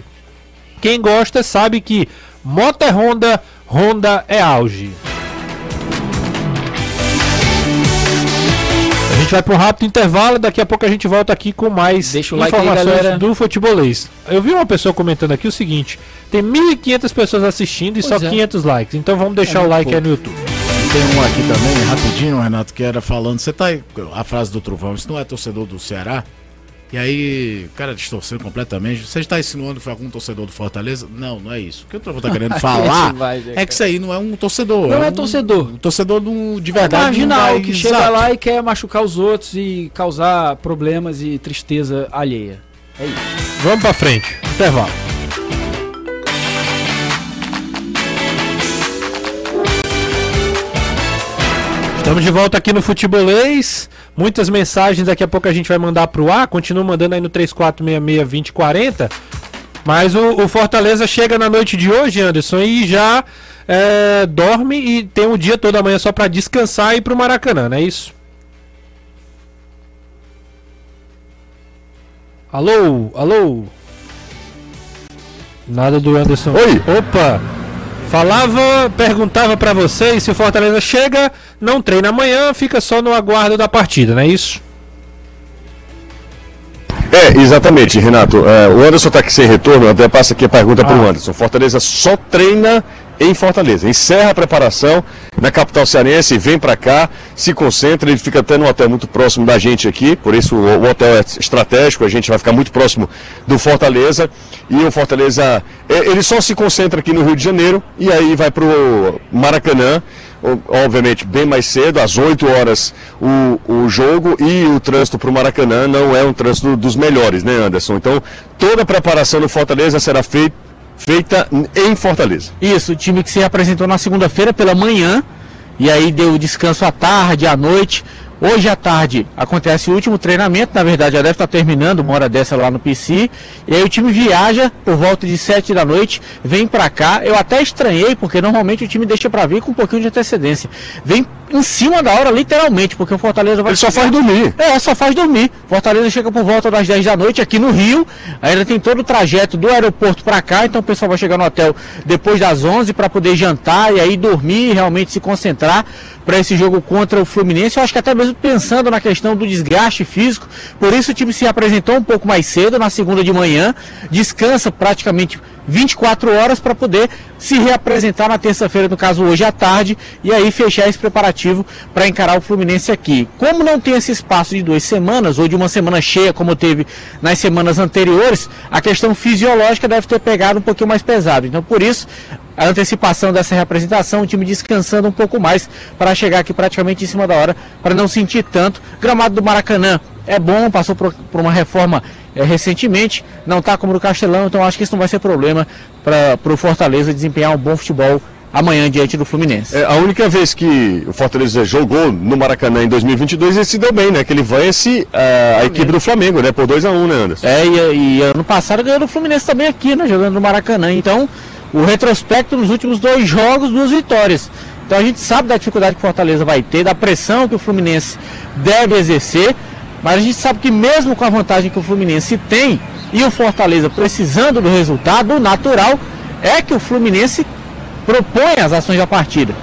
B: Quem gosta sabe que moto é Honda, Honda é auge. Gente vai para um rápido intervalo, daqui a pouco a gente volta aqui com mais
F: Deixa o like aí,
B: informações do futebolês. Eu vi uma pessoa comentando aqui o seguinte: tem 1.500 pessoas assistindo e
F: Pois
B: só
F: é.
B: 500 likes. Então vamos deixar
F: É
B: o like
F: muito
B: aí no YouTube.
E: Tem um aqui também, rapidinho, Renato, que era falando. Você tá aí, a frase do Trovão, isso não é torcedor do Ceará? E aí, o cara distorceu completamente. Você está insinuando que foi algum torcedor do Fortaleza? Não, não é isso. O que o Trovão tá querendo [laughs] falar
F: Vai,
E: é que isso aí não é um torcedor.
F: Não é
E: um-
F: torcedor.
E: Um torcedor do, de
F: É
E: verdade.
F: marginal
E: não vai-
F: que chega
E: Exato.
F: lá e quer machucar os outros e causar problemas e tristeza alheia. É isso.
B: Vamos pra frente. Intervalo. Estamos de volta aqui no Futebolês. Muitas mensagens daqui a pouco a gente vai mandar pro ar. Continua mandando aí no 3466-2040. Mas o, o Fortaleza chega na noite de hoje, Anderson, e já é, dorme e tem um dia toda manhã só pra descansar e ir pro Maracanã, não é isso? Alô, alô. Nada do Anderson.
G: Oi.
B: Opa! Falava, perguntava pra vocês se o Fortaleza chega, não treina amanhã, fica só no aguardo da partida, não é isso?
G: É, exatamente, Renato. É, o Anderson está aqui sem retorno, até passa aqui a pergunta para o
B: Ah.
G: Anderson. Fortaleza só treina em Fortaleza. Encerra a preparação na capital cearense, vem para cá, se concentra, ele fica até num hotel muito próximo da gente aqui, por isso o, o hotel é estratégico, a gente vai ficar muito próximo do Fortaleza. E o Fortaleza, é, ele só se concentra aqui no Rio de Janeiro e aí vai para o Maracanã, obviamente bem mais cedo, às 8 horas o, o jogo e o trânsito para o Maracanã não é um trânsito dos melhores, né, Anderson? Então toda a preparação no Fortaleza será feita, feita em Fortaleza.
H: Isso, o time que se apresentou na segunda-feira pela manhã. E aí deu descanso à tarde, à noite. Hoje à tarde acontece o último treinamento, na verdade já deve estar terminando uma hora dessa lá no PC. E aí o time viaja por volta de 7 da noite, vem para cá. Eu até estranhei, porque normalmente o time deixa para vir com um pouquinho de antecedência. Vem em cima da hora, literalmente, porque o Fortaleza vai.
G: Ele só
H: chegar-
G: faz dormir.
H: É, só faz dormir. Fortaleza chega por volta das 10 da noite aqui no Rio. Ainda tem todo o trajeto do aeroporto para cá, então o pessoal vai chegar no hotel depois das 11 para poder jantar e aí dormir e realmente se concentrar para esse jogo contra o Fluminense. Eu acho que até mesmo pensando na questão do desgaste físico. Por isso o time se apresentou um pouco mais cedo na segunda de manhã, descansa praticamente 24 horas para poder se reapresentar na terça-feira, no caso hoje à tarde, e aí fechar esse preparativo para encarar o Fluminense aqui. Como não tem esse espaço de duas semanas, ou de uma semana cheia, como teve nas semanas anteriores, a questão fisiológica deve ter pegado um pouquinho mais pesado. Então, por isso, a antecipação dessa representação, o time descansando um pouco mais para chegar aqui praticamente em cima da hora, para não sentir tanto. Gramado do Maracanã é bom, passou por, por uma reforma é, recentemente, não está como no Castelão, então acho que isso não vai ser problema para o Fortaleza desempenhar um bom futebol amanhã diante do Fluminense.
G: É, a única vez que o Fortaleza jogou no Maracanã em 2022, ele se deu bem, né? Que ele vence a, a equipe do Flamengo, né? Por 2 a 1 um, né, Anderson?
H: É, e, e ano passado ganhou do Fluminense também aqui, né? Jogando no Maracanã. Então, o retrospecto nos últimos dois jogos, duas vitórias. Então a gente sabe da dificuldade que o Fortaleza vai ter, da pressão que o Fluminense deve exercer, mas a gente sabe que mesmo com a vantagem que o Fluminense tem e o Fortaleza precisando do resultado, o natural é que o Fluminense propõe as ações da partida.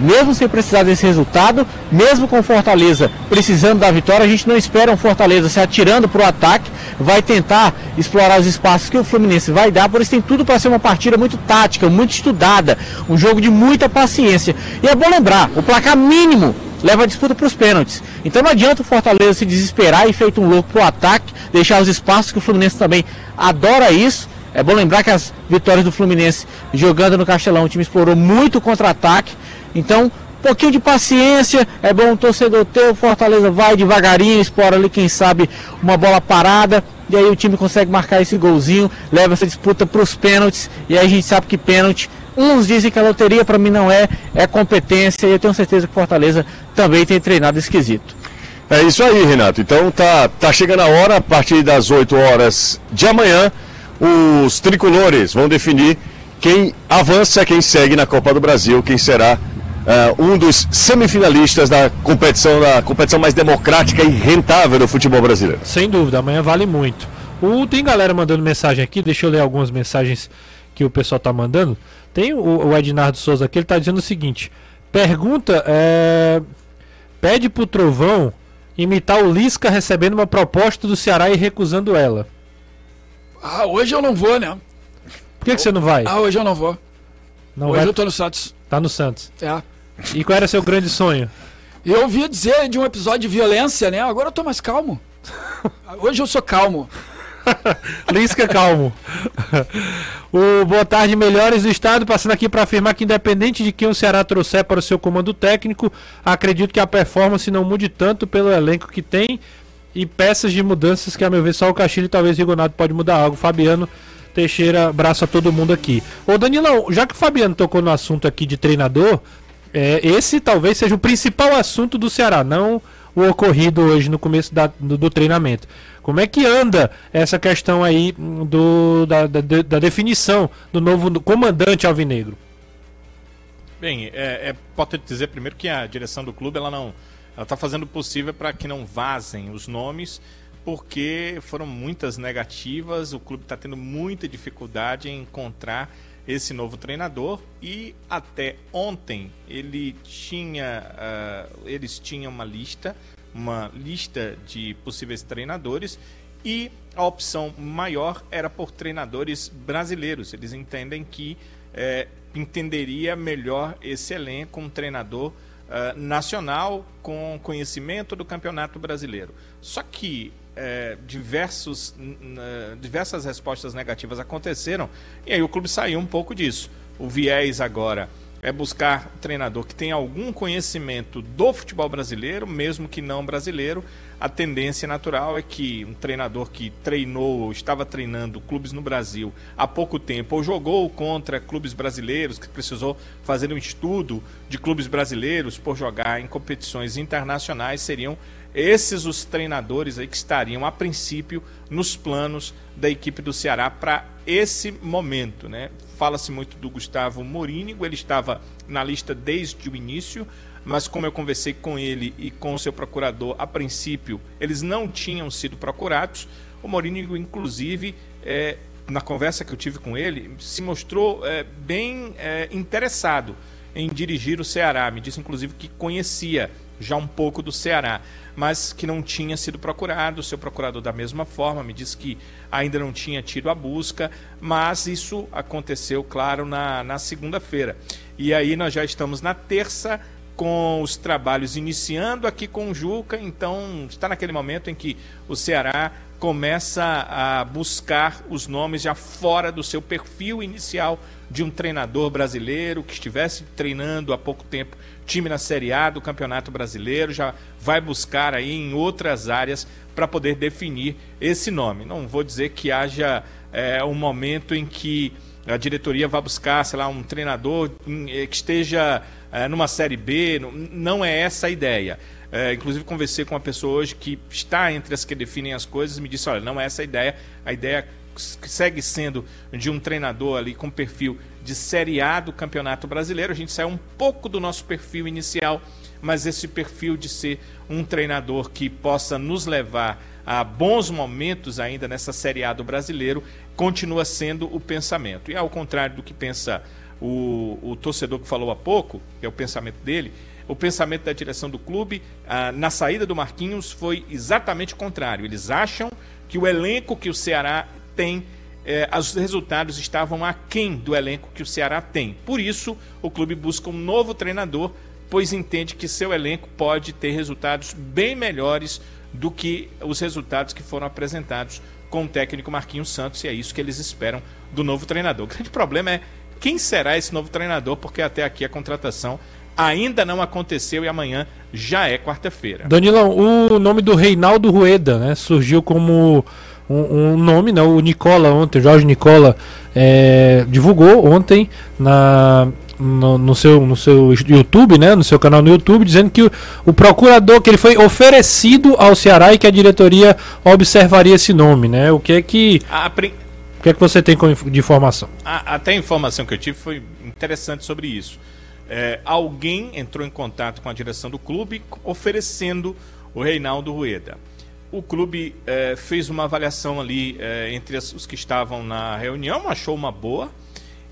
H: Mesmo sem precisar desse resultado, mesmo com Fortaleza precisando da vitória, a gente não espera um Fortaleza se atirando para o ataque, vai tentar explorar os espaços que o Fluminense vai dar, por isso tem tudo para ser uma partida muito tática, muito estudada, um jogo de muita paciência. E é bom lembrar, o placar mínimo leva a disputa para os pênaltis. Então não adianta o Fortaleza se desesperar e feito um louco para o ataque, deixar os espaços que o Fluminense também adora isso. É bom lembrar que as vitórias do Fluminense jogando no Castelão, o time explorou muito o contra-ataque. Então, um pouquinho de paciência, é bom o torcedor ter, o Fortaleza vai devagarinho, explora ali, quem sabe, uma bola parada, e aí o time consegue marcar esse golzinho, leva essa disputa para os pênaltis, e aí a gente sabe que pênalti, uns dizem que a loteria para mim não é, é competência, e eu tenho certeza que Fortaleza também tem treinado esquisito.
G: É isso aí, Renato. Então tá, tá chegando a hora, a partir das 8 horas de amanhã, os tricolores vão definir quem avança, quem segue na Copa do Brasil, quem será eh, um dos semifinalistas da competição, da competição mais democrática e rentável do futebol brasileiro.
B: Sem dúvida, amanhã vale muito. O, tem galera mandando mensagem aqui, deixa eu ler algumas mensagens que o pessoal tá mandando. Tem o, o Ednardo Souza aqui, ele tá dizendo o seguinte: pergunta, é, pede pro Trovão imitar o Lisca recebendo uma proposta do Ceará e recusando ela.
F: Ah, hoje eu não vou, né?
B: Por que, que você não vai?
F: Ah, hoje eu não vou.
B: Não
F: hoje
B: vai,
F: eu tô no Santos.
B: Tá no Santos.
F: É.
B: E qual era seu grande sonho?
F: Eu ouvi dizer de um episódio de violência, né? Agora eu tô mais calmo. [laughs] Hoje eu sou calmo. [laughs]
B: Lisca calmo. o Boa Tarde Melhores do Estado, passando aqui para afirmar que, independente de quem o Ceará trouxer para o seu comando técnico, acredito que a performance não mude tanto pelo elenco que tem e peças de mudanças que, a meu ver, só o Castilho e talvez o Rigonato pode mudar algo. Fabiano Teixeira, abraço a todo mundo aqui. Ô Danilão, já que o Fabiano tocou no assunto aqui de treinador, é, esse talvez seja o principal assunto do Ceará, não o ocorrido hoje no começo da- do, do treinamento. Como é que anda essa questão aí hum, do, da, da, da definição do novo comandante alvinegro?
D: Bem, é, é importante dizer primeiro que a direção do clube ela não ela está fazendo o possível para que não vazem os nomes, porque foram muitas negativas, o clube está tendo muita dificuldade em encontrar esse novo treinador e até ontem ele tinha ah, eles tinham uma lista, uma lista de possíveis treinadores e a opção maior era por treinadores brasileiros. Eles entendem que eh, entenderia melhor esse elenco, um treinador ah, nacional com conhecimento do campeonato brasileiro. Só que eh, diversos, diversas respostas negativas aconteceram e aí o clube saiu um pouco disso. O viés agora é buscar um treinador que tenha algum conhecimento do futebol brasileiro, mesmo que não brasileiro. A tendência natural é que um treinador que treinou, estava treinando clubes no Brasil há pouco tempo, ou jogou contra clubes brasileiros, que precisou fazer um estudo de clubes brasileiros por jogar em competições internacionais, seriam esses os treinadores aí que estariam a princípio nos planos da equipe do Ceará para esse momento, né? Fala-se muito do Gustavo Morínigo, ele estava na lista desde o início, mas como eu conversei com ele e com o seu procurador, a princípio eles não tinham sido procurados. O Morínigo, inclusive, é, na conversa que eu tive com ele, se mostrou é, bem é, interessado em dirigir o Ceará. Me disse, inclusive, que conhecia já um pouco do Ceará, mas que não tinha sido procurado. O seu procurador, da mesma forma, me disse que ainda não tinha tido a busca, mas isso aconteceu, claro, na, na segunda-feira. E aí nós já estamos na terça com os trabalhos iniciando aqui com o Juca, então está naquele momento em que o Ceará começa a buscar os nomes já fora do seu perfil inicial de um treinador brasileiro que estivesse treinando há pouco tempo time na Série A do Campeonato Brasileiro, já vai buscar aí em outras áreas para poder definir esse nome. Não vou dizer que haja é, um momento em que a diretoria vai buscar, sei lá, um treinador eh, que esteja é, numa Série B, não é essa a ideia. É, inclusive conversei com uma pessoa hoje que está entre as que definem as coisas e me disse, olha, não é essa a ideia, a ideia segue sendo de um treinador ali com perfil de Série A do Campeonato Brasileiro. A gente saiu um pouco do nosso perfil inicial, mas esse perfil de ser um treinador que possa nos levar a bons momentos ainda nessa Série A do Brasileiro continua sendo o pensamento. E ao contrário do que pensa o, o torcedor que falou há pouco, que é o pensamento dele, o pensamento da direção do clube ah, na saída do Marquinhos foi exatamente o contrário. Eles acham que o elenco que o Ceará tem eh, os resultados estavam aquém do elenco que o Ceará tem. Por isso, o clube busca um novo treinador, pois entende que seu elenco pode ter resultados bem melhores do que os resultados que foram apresentados com o técnico Marquinhos Santos, e é isso que eles esperam do novo treinador. O grande problema é quem será esse novo treinador, porque até aqui a contratação ainda não aconteceu e amanhã já é quarta-feira.
B: Danilão, o nome do Reinaldo Rueda, né, surgiu como um, um nome, né, o Nicola ontem, Jorge Nicola é, divulgou ontem na no, no, seu, no seu YouTube, né, no seu canal no YouTube, dizendo que o, o, procurador, que ele foi oferecido ao Ceará e que a diretoria observaria esse nome, né? O que é que... A, o que é que você tem de informação?
D: A, até a informação que eu tive foi interessante sobre isso. É, alguém entrou em contato com a direção do clube oferecendo o Reinaldo Rueda. O clube é, fez uma avaliação ali é, entre os que estavam na reunião, achou uma boa,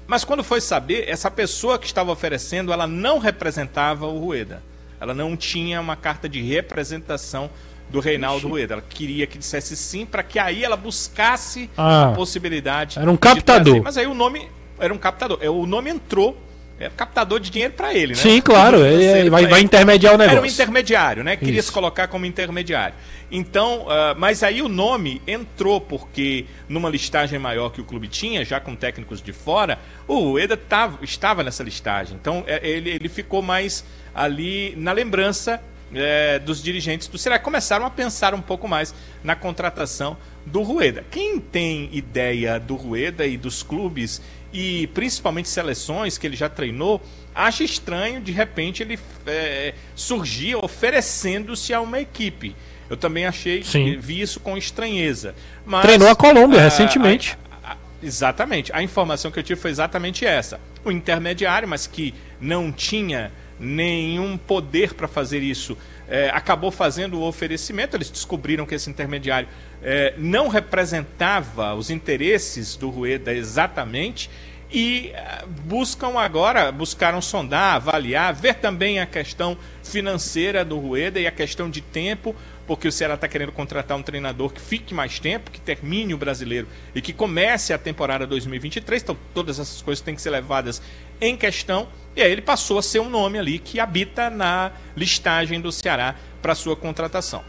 D: mas quando foi saber, essa pessoa que estava oferecendo, ela não representava o Rueda. Ela não tinha uma carta de representação do Reinaldo Ixi. Rueda. Ela queria que dissesse sim para que aí ela buscasse ah, a possibilidade.
B: Era um captador.
D: Mas aí o nome era um captador. É, o nome entrou é captador de dinheiro para ele, né?
B: Sim, claro. Ele, ele vai, vai intermediar o negócio.
D: Era um intermediário, né? Queria Isso. se colocar como intermediário. Então, uh, mas aí o nome entrou porque numa listagem maior que o clube tinha, já com técnicos de fora, o Eda tava, estava nessa listagem. Então é, ele, ele ficou mais ali na lembrança é, dos dirigentes do Ceará. Começaram a pensar um pouco mais na contratação do Rueda. Quem tem ideia do Rueda e dos clubes e principalmente seleções que ele já treinou, acha estranho de repente ele é, surgir oferecendo-se a uma equipe. Eu também achei, Sim. vi isso com estranheza.
B: Mas, Treinou a Colômbia recentemente.
D: A, a, exatamente. A informação que eu tive foi exatamente essa. O intermediário, mas que não tinha nenhum poder para fazer isso, é, acabou fazendo o oferecimento. Eles descobriram que esse intermediário é, não representava os interesses do Rueda exatamente e eh, buscam agora, buscaram sondar, avaliar, ver também a questão financeira do Rueda e a questão de tempo, porque o Ceará está querendo contratar um treinador que fique mais tempo, que termine o brasileiro e que comece a temporada 2023. Então, todas essas coisas têm que ser levadas em questão. E aí ele passou a ser um nome ali que habita na listagem do Ceará para sua contratação.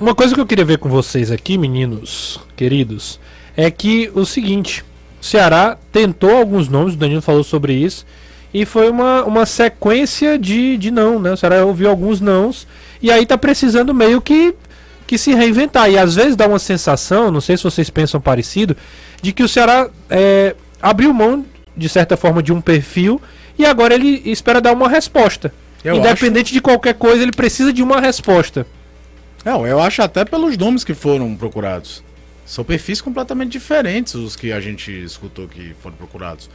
B: Uma coisa que eu queria ver com vocês aqui, meninos queridos, é que o seguinte: o Ceará tentou alguns nomes, o Danilo falou sobre isso, e foi uma, uma sequência de, de não, né? O Ceará ouviu alguns nãos e aí tá precisando meio que, que se reinventar. E às vezes dá uma sensação, não sei se vocês pensam parecido, de que o Ceará é, abriu mão, de certa forma, de um perfil e agora ele espera dar uma resposta.
E: Eu
B: Independente
E: acho-
B: de qualquer coisa, ele precisa de uma resposta.
E: Não, eu acho até pelos nomes que foram procurados. São perfis completamente diferentes os que a gente escutou que foram procurados.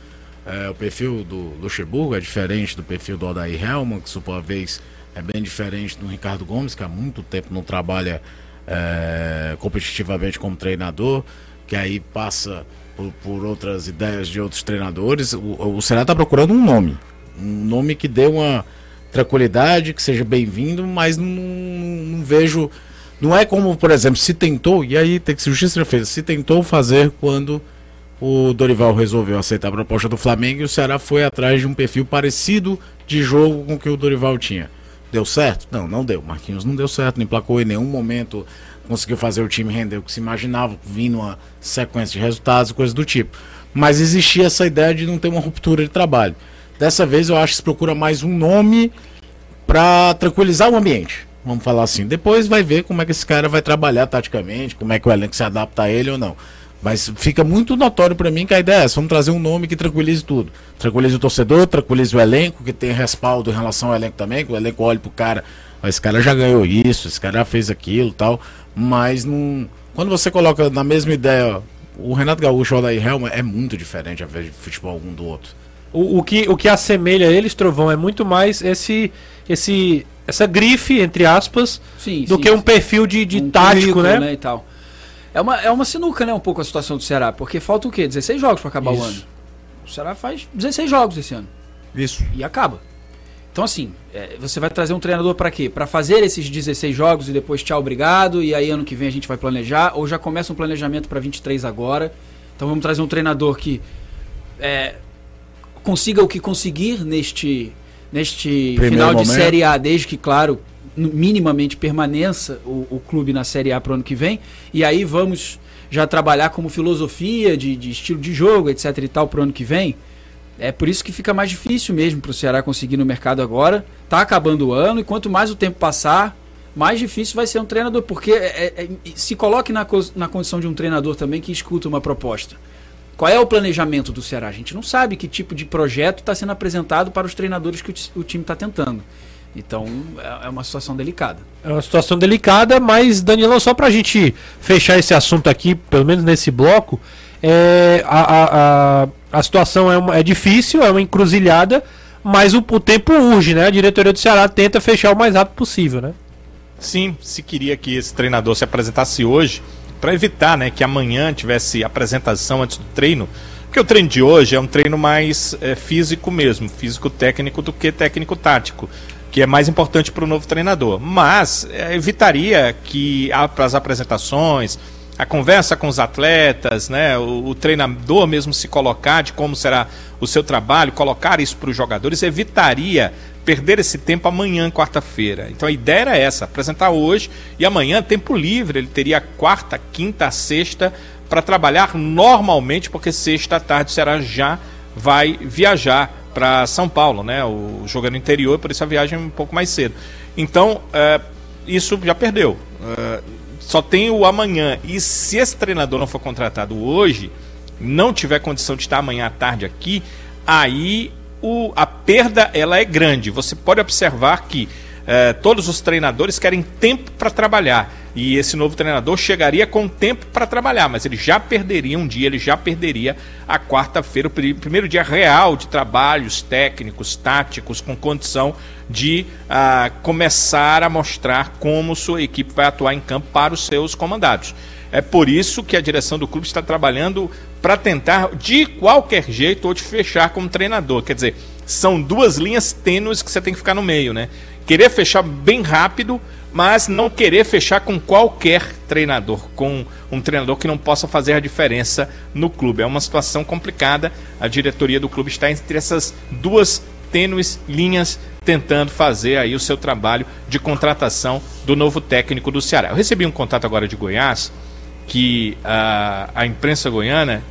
E: É, o perfil do Luxemburgo é diferente do perfil do Odair Helman, que, por vez, é bem diferente do Ricardo Gomes, que há muito tempo não trabalha é, competitivamente como treinador, que aí passa por, por outras ideias de outros treinadores. O, o Ceará está procurando um nome. Um nome que dê uma tranquilidade, que seja bem-vindo, mas não, não vejo. Não é como, por exemplo, se tentou, e aí tem que ser justiça feita, se tentou fazer quando o Dorival resolveu aceitar a proposta do Flamengo e o Ceará foi atrás de um perfil parecido de jogo com o que o Dorival tinha. Deu certo? Não, não deu. Marquinhos não deu certo, não emplacou em nenhum momento, conseguiu fazer o time render o que se imaginava, vindo uma sequência de resultados e coisas do tipo. Mas existia essa ideia de não ter uma ruptura de trabalho. Dessa vez eu acho que se procura mais um nome para tranquilizar o ambiente. Vamos falar assim. Depois vai ver como é que esse cara vai trabalhar taticamente, como é que o elenco se adapta a ele ou não. Mas fica muito notório para mim que a ideia é essa: vamos trazer um nome que tranquilize tudo. Tranquilize o torcedor, tranquilize o elenco, que tenha respaldo em relação ao elenco também, que o elenco olhe pro cara. "Ó, Esse cara já ganhou isso, esse cara já fez aquilo tal. Mas não. Quando você coloca na mesma ideia, o Renato Gaúcho e o Odair Helma é muito diferente a vez de futebol um do outro.
B: O, o que, o que assemelha eles, Trovão, é muito mais esse, esse, essa grife, entre aspas,
F: Sim,
B: do
F: sim,
B: que um
F: sim.
B: perfil de, de
F: Um
B: tático,
F: currículo,
B: né?
F: E tal. É uma, é uma sinuca, né? Um pouco a situação do Ceará. Porque falta o quê? 16 jogos pra acabar o
B: Isso.
F: ano. O Ceará faz 16 jogos esse ano.
E: Isso.
F: E acaba. Então, assim, é, você vai trazer um treinador pra quê? Pra fazer esses 16 jogos e depois tchau, obrigado. E aí ano que vem a gente vai planejar. Ou já começa um planejamento pra 23 agora. Então vamos trazer um treinador que é, consiga o que conseguir neste, neste
E: Primeiro
F: final de
E: momento.
F: Série A, desde que, claro, minimamente permaneça o, o clube na Série A pro ano que vem. E aí vamos já trabalhar como filosofia de, de estilo de jogo, etc e tal, pro ano que vem. É por isso que fica mais difícil mesmo pro Ceará conseguir no mercado agora. Tá acabando o ano e quanto mais o tempo passar, mais difícil vai ser um treinador, porque é- é- é- se coloque na, na condição de um treinador também que escuta uma proposta. Qual é o planejamento do Ceará? A gente não sabe que tipo de projeto está sendo apresentado para os treinadores que o, o time está tentando. Então é, é uma situação delicada.
B: É uma situação delicada, mas, Danilão, só pra gente fechar esse assunto aqui, pelo menos nesse bloco, é, a, a, a, a situação é, uma- é difícil, é uma encruzilhada, mas o, o tempo urge, né? A diretoria do Ceará tenta fechar o mais rápido possível, né?
D: Sim, se queria que esse treinador se apresentasse hoje, para evitar né, que amanhã tivesse apresentação antes do treino. Porque o treino de hoje é um treino mais é, físico mesmo, físico-técnico do que técnico-tático, que é mais importante para o novo treinador. Mas é, evitaria que as apresentações, a conversa com os atletas, né, o, o treinador mesmo se colocar de como será o seu trabalho, colocar isso para os jogadores, evitaria perder esse tempo amanhã, quarta-feira. Então a ideia era essa, apresentar hoje e amanhã tempo livre, ele teria quarta, quinta, sexta para trabalhar normalmente, porque sexta à tarde o já vai viajar para São Paulo, né? O jogo é no interior, por isso a viagem é um pouco mais cedo. Então, é, isso já perdeu. É, só tem o amanhã. E se esse treinador não for contratado hoje, não tiver condição de estar amanhã à tarde aqui, aí o, a perda ela é grande. Você pode observar que eh, todos os treinadores querem tempo para trabalhar. E esse novo treinador chegaria com tempo para trabalhar, mas ele já perderia um dia, ele já perderia a quarta-feira, o pri- primeiro dia real de trabalhos técnicos, táticos, com condição de ah, começar a mostrar como sua equipe vai atuar em campo para os seus comandados. É por isso que a direção do clube está trabalhando para tentar, de qualquer jeito, ou te fechar como treinador. Quer dizer, são duas linhas tênues que você tem que ficar no meio, né? Querer fechar bem rápido, mas não querer fechar com qualquer treinador, com um treinador que não possa fazer a diferença no clube. É uma situação complicada. A diretoria do clube está entre essas duas tênues linhas tentando fazer aí o seu trabalho de contratação do novo técnico do Ceará. Eu recebi um contato agora de Goiás que a, a imprensa goiana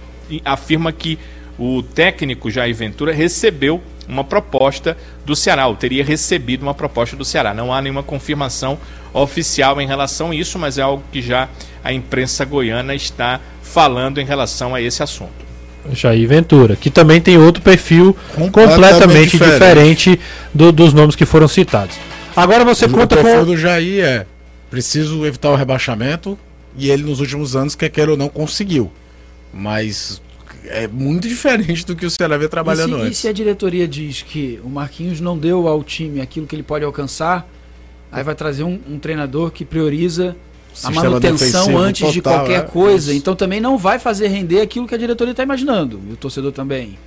D: afirma que o técnico Jair Ventura recebeu uma proposta do Ceará, ou teria recebido uma proposta do Ceará. Não há nenhuma confirmação oficial em relação a isso, mas é algo que já a imprensa goiana está falando em relação a esse assunto.
B: Jair Ventura, que também tem outro perfil completamente,
E: Completamente
B: diferente,
E: diferente.
B: do- dos nomes que foram citados. Agora você
E: O
B: conta
E: perfil
B: com.
E: do Jair é preciso evitar o rebaixamento e ele nos últimos anos, quer queira ou não, conseguiu. Mas é muito diferente do que o Ceará vem
F: E
E: trabalhando
F: se, e
E: antes.
F: se a diretoria diz que o Marquinhos não deu ao time aquilo que ele pode alcançar, aí vai trazer um, um treinador que prioriza a manutenção antes de
E: total,
F: qualquer
E: é.
F: coisa.
E: Isso.
F: Então também não vai fazer render aquilo que a diretoria está imaginando. E o torcedor também.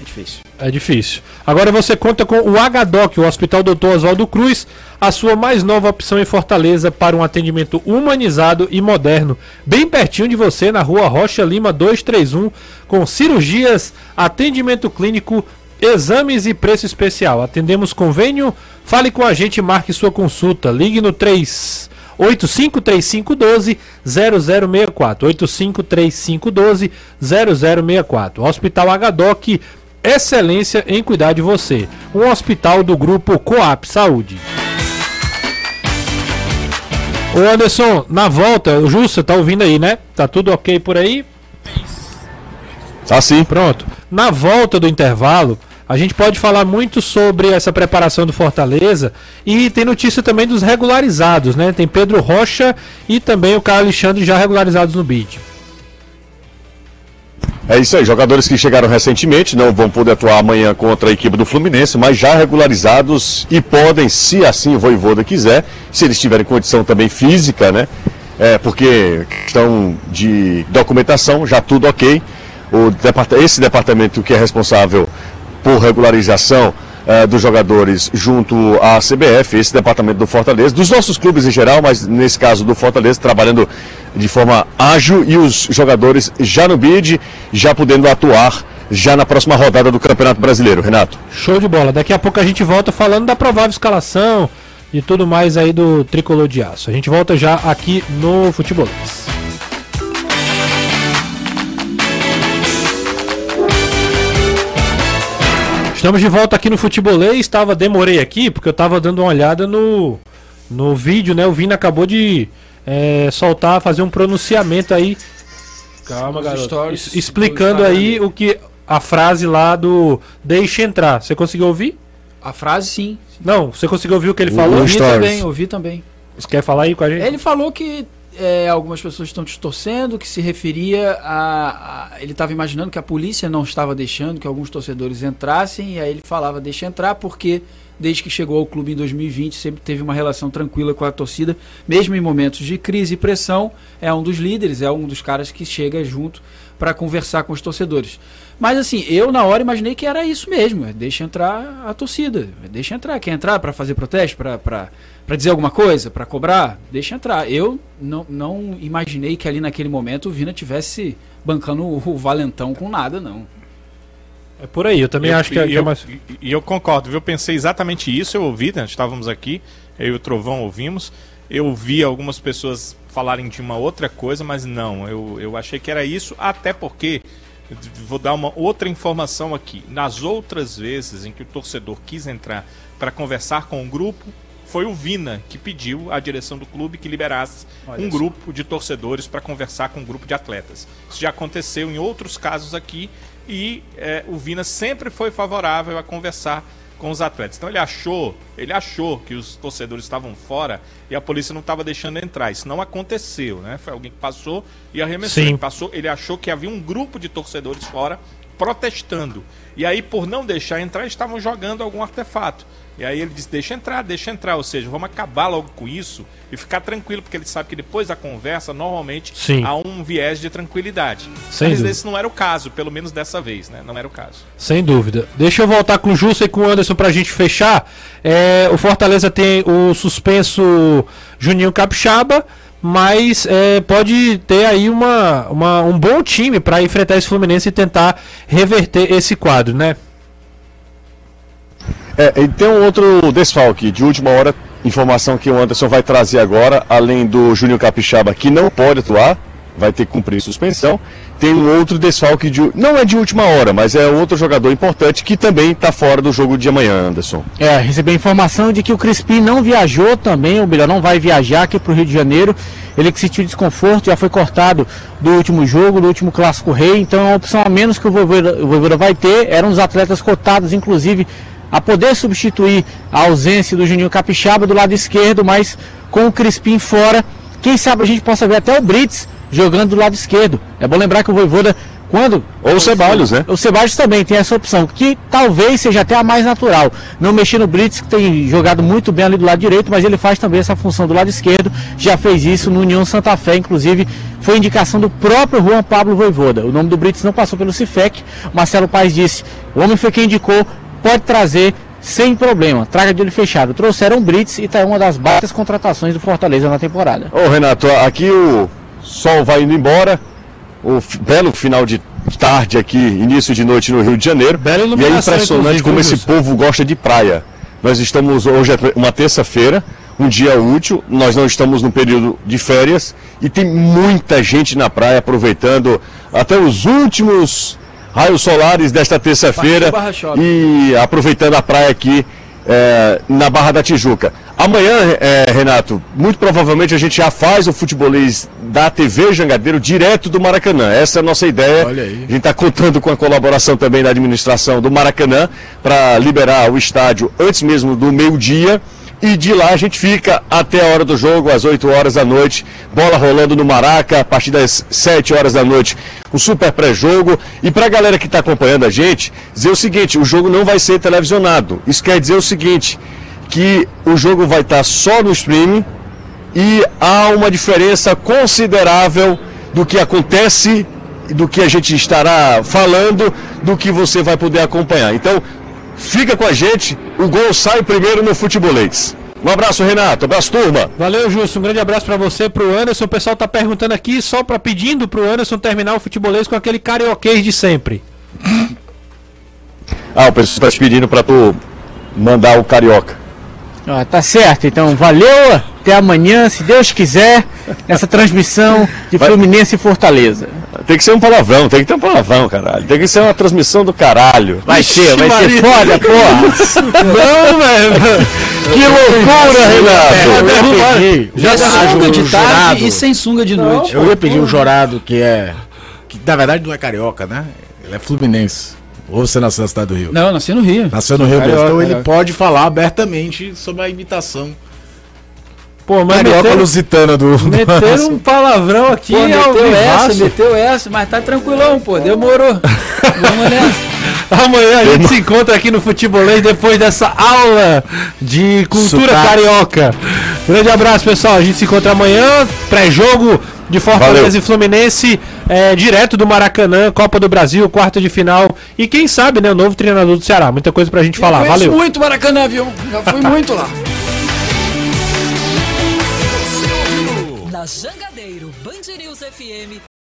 F: É difícil.
B: É difícil. Agora você conta com o HDOC, o Hospital Doutor Oswaldo Cruz, a sua mais nova opção em Fortaleza para um atendimento humanizado e moderno, bem pertinho de você, na rua Rocha Lima 231, com cirurgias, atendimento clínico, exames e preço especial. Atendemos convênio? Fale com a gente e marque sua consulta. Ligue no 3 853512 0064. 853512 0064. Hospital HDOC, excelência em cuidar de você. Um hospital do grupo Coap Saúde. Ô Anderson, na volta, o Justo, tá ouvindo aí, né? Tá tudo ok por aí?
G: Tá sim.
B: Pronto. Na volta do intervalo, a gente pode falar muito sobre essa preparação do Fortaleza e tem notícia também dos regularizados, né? Tem Pedro Rocha e também o Carlos Alexandre já regularizados no BID.
G: É isso aí, jogadores que chegaram recentemente não vão poder atuar amanhã contra a equipe do Fluminense, mas já regularizados e podem, se assim o Voivoda quiser, se eles tiverem condição também física, né? É, porque questão de documentação, já tudo ok. O esse departamento que é responsável por regularização eh, dos jogadores junto à CBF, esse departamento do Fortaleza, dos nossos clubes em geral, mas nesse caso do Fortaleza, trabalhando de forma ágil e os jogadores já no bid, já podendo atuar já na próxima rodada do Campeonato Brasileiro, Renato.
B: Show de bola. Daqui a pouco a gente volta falando da provável escalação e tudo mais aí do tricolor de aço. A gente volta já aqui no Futebolês. Estamos de volta aqui no Futebolês. Estava demorei aqui porque eu estava dando uma olhada no no vídeo, né? O Vina acabou de é, soltar, fazer um pronunciamento aí. Calma, garoto. explicando aí o que a frase lá do deixa entrar. Você conseguiu ouvir?
F: A frase sim.
B: Não, você conseguiu ouvir o que ele
E: O-
B: falou?
F: Ouvi também, ouvi também.
B: Você quer falar aí com a gente?
F: Ele falou que é, algumas pessoas estão distorcendo, que se referia a. a- ele estava imaginando que a polícia não estava deixando que alguns torcedores entrassem, e aí ele falava deixa entrar, porque desde que chegou ao clube em 2020 sempre teve uma relação tranquila com a torcida, mesmo em momentos de crise e pressão, é um dos líderes, é um dos caras que chega junto para conversar com os torcedores. Mas assim, eu na hora imaginei que era isso mesmo, é deixa entrar a torcida, é deixa entrar, quer entrar para fazer protesto, para para dizer alguma coisa, para cobrar, deixa entrar. Eu não, não imaginei que ali naquele momento o Vina tivesse bancando o, Valentão com nada, não.
B: É por aí, eu também
D: Eu-
B: acho que é,
D: e
B: que é
D: eu,
B: mais.
D: e- E eu concordo, viu? Eu pensei exatamente isso, eu ouvi, né? Estávamos aqui, eu e o Trovão ouvimos. Eu vi algumas pessoas falarem de uma outra coisa, mas não, eu, eu achei que era isso, até porque. Vou dar uma outra informação aqui. Nas outras vezes em que o torcedor quis entrar para conversar com o grupo, foi o Vina que pediu à direção do clube que liberasse
F: Olha
D: um grupo de torcedores para conversar com um grupo de atletas. Isso já aconteceu em outros casos aqui e eh, o Vina sempre foi favorável a conversar com os atletas. Então ele achou, ele achou que os torcedores estavam fora e a polícia não estava deixando entrar. Isso não aconteceu, né? Foi alguém que passou e arremessou.
B: Sim.
D: Ele passou, ele achou que havia um grupo de torcedores fora protestando. E aí, por não deixar entrar, estavam jogando algum artefato. E aí ele disse: deixa entrar, deixa entrar. Ou seja, vamos acabar logo com isso e ficar tranquilo, porque ele sabe que depois da conversa, normalmente
B: Sim.
D: há um viés de tranquilidade.
B: Sem
D: Mas
B: dúvida.
D: esse não era o caso, pelo menos dessa vez, né? Não era o caso.
B: Sem dúvida. Deixa eu voltar com o Justo e com o Anderson pra gente fechar. É, o Fortaleza tem o suspenso Juninho Capixaba, mas é, pode ter aí uma, uma- um bom time pra enfrentar esse Fluminense e tentar reverter esse quadro, né?
G: É, e tem um outro desfalque de última hora, informação que o Anderson vai trazer agora, além do Júnior Capixaba, que não pode atuar, vai ter que cumprir suspensão. Tem um outro desfalque de. Não é de última hora, mas é outro jogador importante que também está fora do jogo de amanhã, Anderson.
H: É, recebi a informação de que o Crispim não viajou também, ou melhor, não vai viajar aqui para o Rio de Janeiro. Ele que sentiu desconforto, já foi cortado do último jogo, do último Clássico Rei, então é uma opção a menos que o Voivoda vai ter. Eram os atletas cotados, inclusive, a poder substituir a ausência do Juninho Capixaba do lado esquerdo, mas com o Crispim fora, quem sabe a gente possa ver até o Brits jogando do lado esquerdo. É bom lembrar que o Voivoda, quando.
G: Ou o Ceballos, né?
H: O Ceballos também tem essa opção, que talvez seja até a mais natural. Não mexer no Brits, que tem jogado muito bem ali do lado direito, mas ele faz também essa função do lado esquerdo. Já fez isso no União Santa Fé, inclusive foi indicação do próprio Juan Pablo Voivoda. O nome do Brits não passou pelo Cifec. Marcelo Paes disse: o homem foi quem indicou, pode trazer sem problema, traga de olho fechado. Trouxeram o Brits e está uma das baixas contratações do Fortaleza na temporada.
G: Ô Renato, aqui o sol vai indo embora, o belo final de tarde aqui, início de noite no Rio de Janeiro.
B: Bela
G: e é impressionante como esse povo gosta de praia. Nós estamos hoje é uma terça-feira, um dia útil, nós não estamos no período de férias e tem muita gente na praia aproveitando até os últimos raios solares desta terça-feira e aproveitando a praia aqui é, na Barra da Tijuca. Amanhã, é, Renato, muito provavelmente a gente já faz o futebolês da TV Jangadeiro direto do Maracanã. Essa é a nossa ideia.
E: Olha aí.
G: A gente está contando com a colaboração também da administração do Maracanã para liberar o estádio antes mesmo do meio-dia. E de lá a gente fica até a hora do jogo, às 8 horas da noite, bola rolando no Maraca, a partir das 7 horas da noite, o super pré-jogo. E para a galera que está acompanhando a gente, dizer o seguinte: o jogo não vai ser televisionado. Isso quer dizer o seguinte: que o jogo vai estar só no streaming e há uma diferença considerável do que acontece, do que a gente estará falando, do que você vai poder acompanhar. Então, fica com a gente, o gol sai primeiro no futebolês. Um abraço, Renato. Abraço, turma.
B: Valeu, Justo. Um grande abraço pra você, pro Anderson. O pessoal tá perguntando aqui, só pra pedindo pro Anderson terminar o futebolês com aquele carioquês de sempre.
G: Ah, o pessoal está te pedindo para tu mandar o carioca.
H: Ah, tá certo, então valeu, até amanhã, se Deus quiser, nessa transmissão de
G: Vai-
H: Fluminense e Fortaleza.
G: Tem que ser um palavrão, tem que ter um palavrão, caralho. Tem que ser uma transmissão do caralho.
H: Vai ser, vai
B: Maria.
H: ser foda, porra.
B: Não, velho.
G: Que loucura, Renato!
E: Eu
F: Já
E: o
F: sunga de tarde e sem sunga de noite.
E: Eu ia pedir um jurado que é. Que na verdade não é carioca, né? Ele é fluminense. Ou você nasceu na cidade do Rio?
F: Não, eu nasci no Rio.
E: Nasceu no Rio mesmo. Então ele
B: carioca.
E: pode falar abertamente sobre a imitação
B: Pô, mas
E: carioca
B: meteram,
E: lusitana do. do
B: meteram um palavrão aqui
F: Pô,
B: ao
F: meteu essa, meteu essa, mas tá tranquilão, pô, demorou. Vamos nessa. [laughs]
B: Amanhã a gente se encontra aqui no Futebolês depois dessa aula de cultura
E: Sotaque.
B: carioca. Grande abraço, pessoal. A gente se encontra amanhã. Pré-jogo de Fortaleza
G: Valeu.
B: e Fluminense, é, direto do Maracanã, Copa do Brasil, quarta de final. E quem sabe, né, o novo treinador do Ceará. Muita coisa pra gente falar.
F: Conheço
B: Valeu.
F: muito Maracanã, viu? Já fui [laughs] muito lá.
A: Na Jangadeiro Band News FM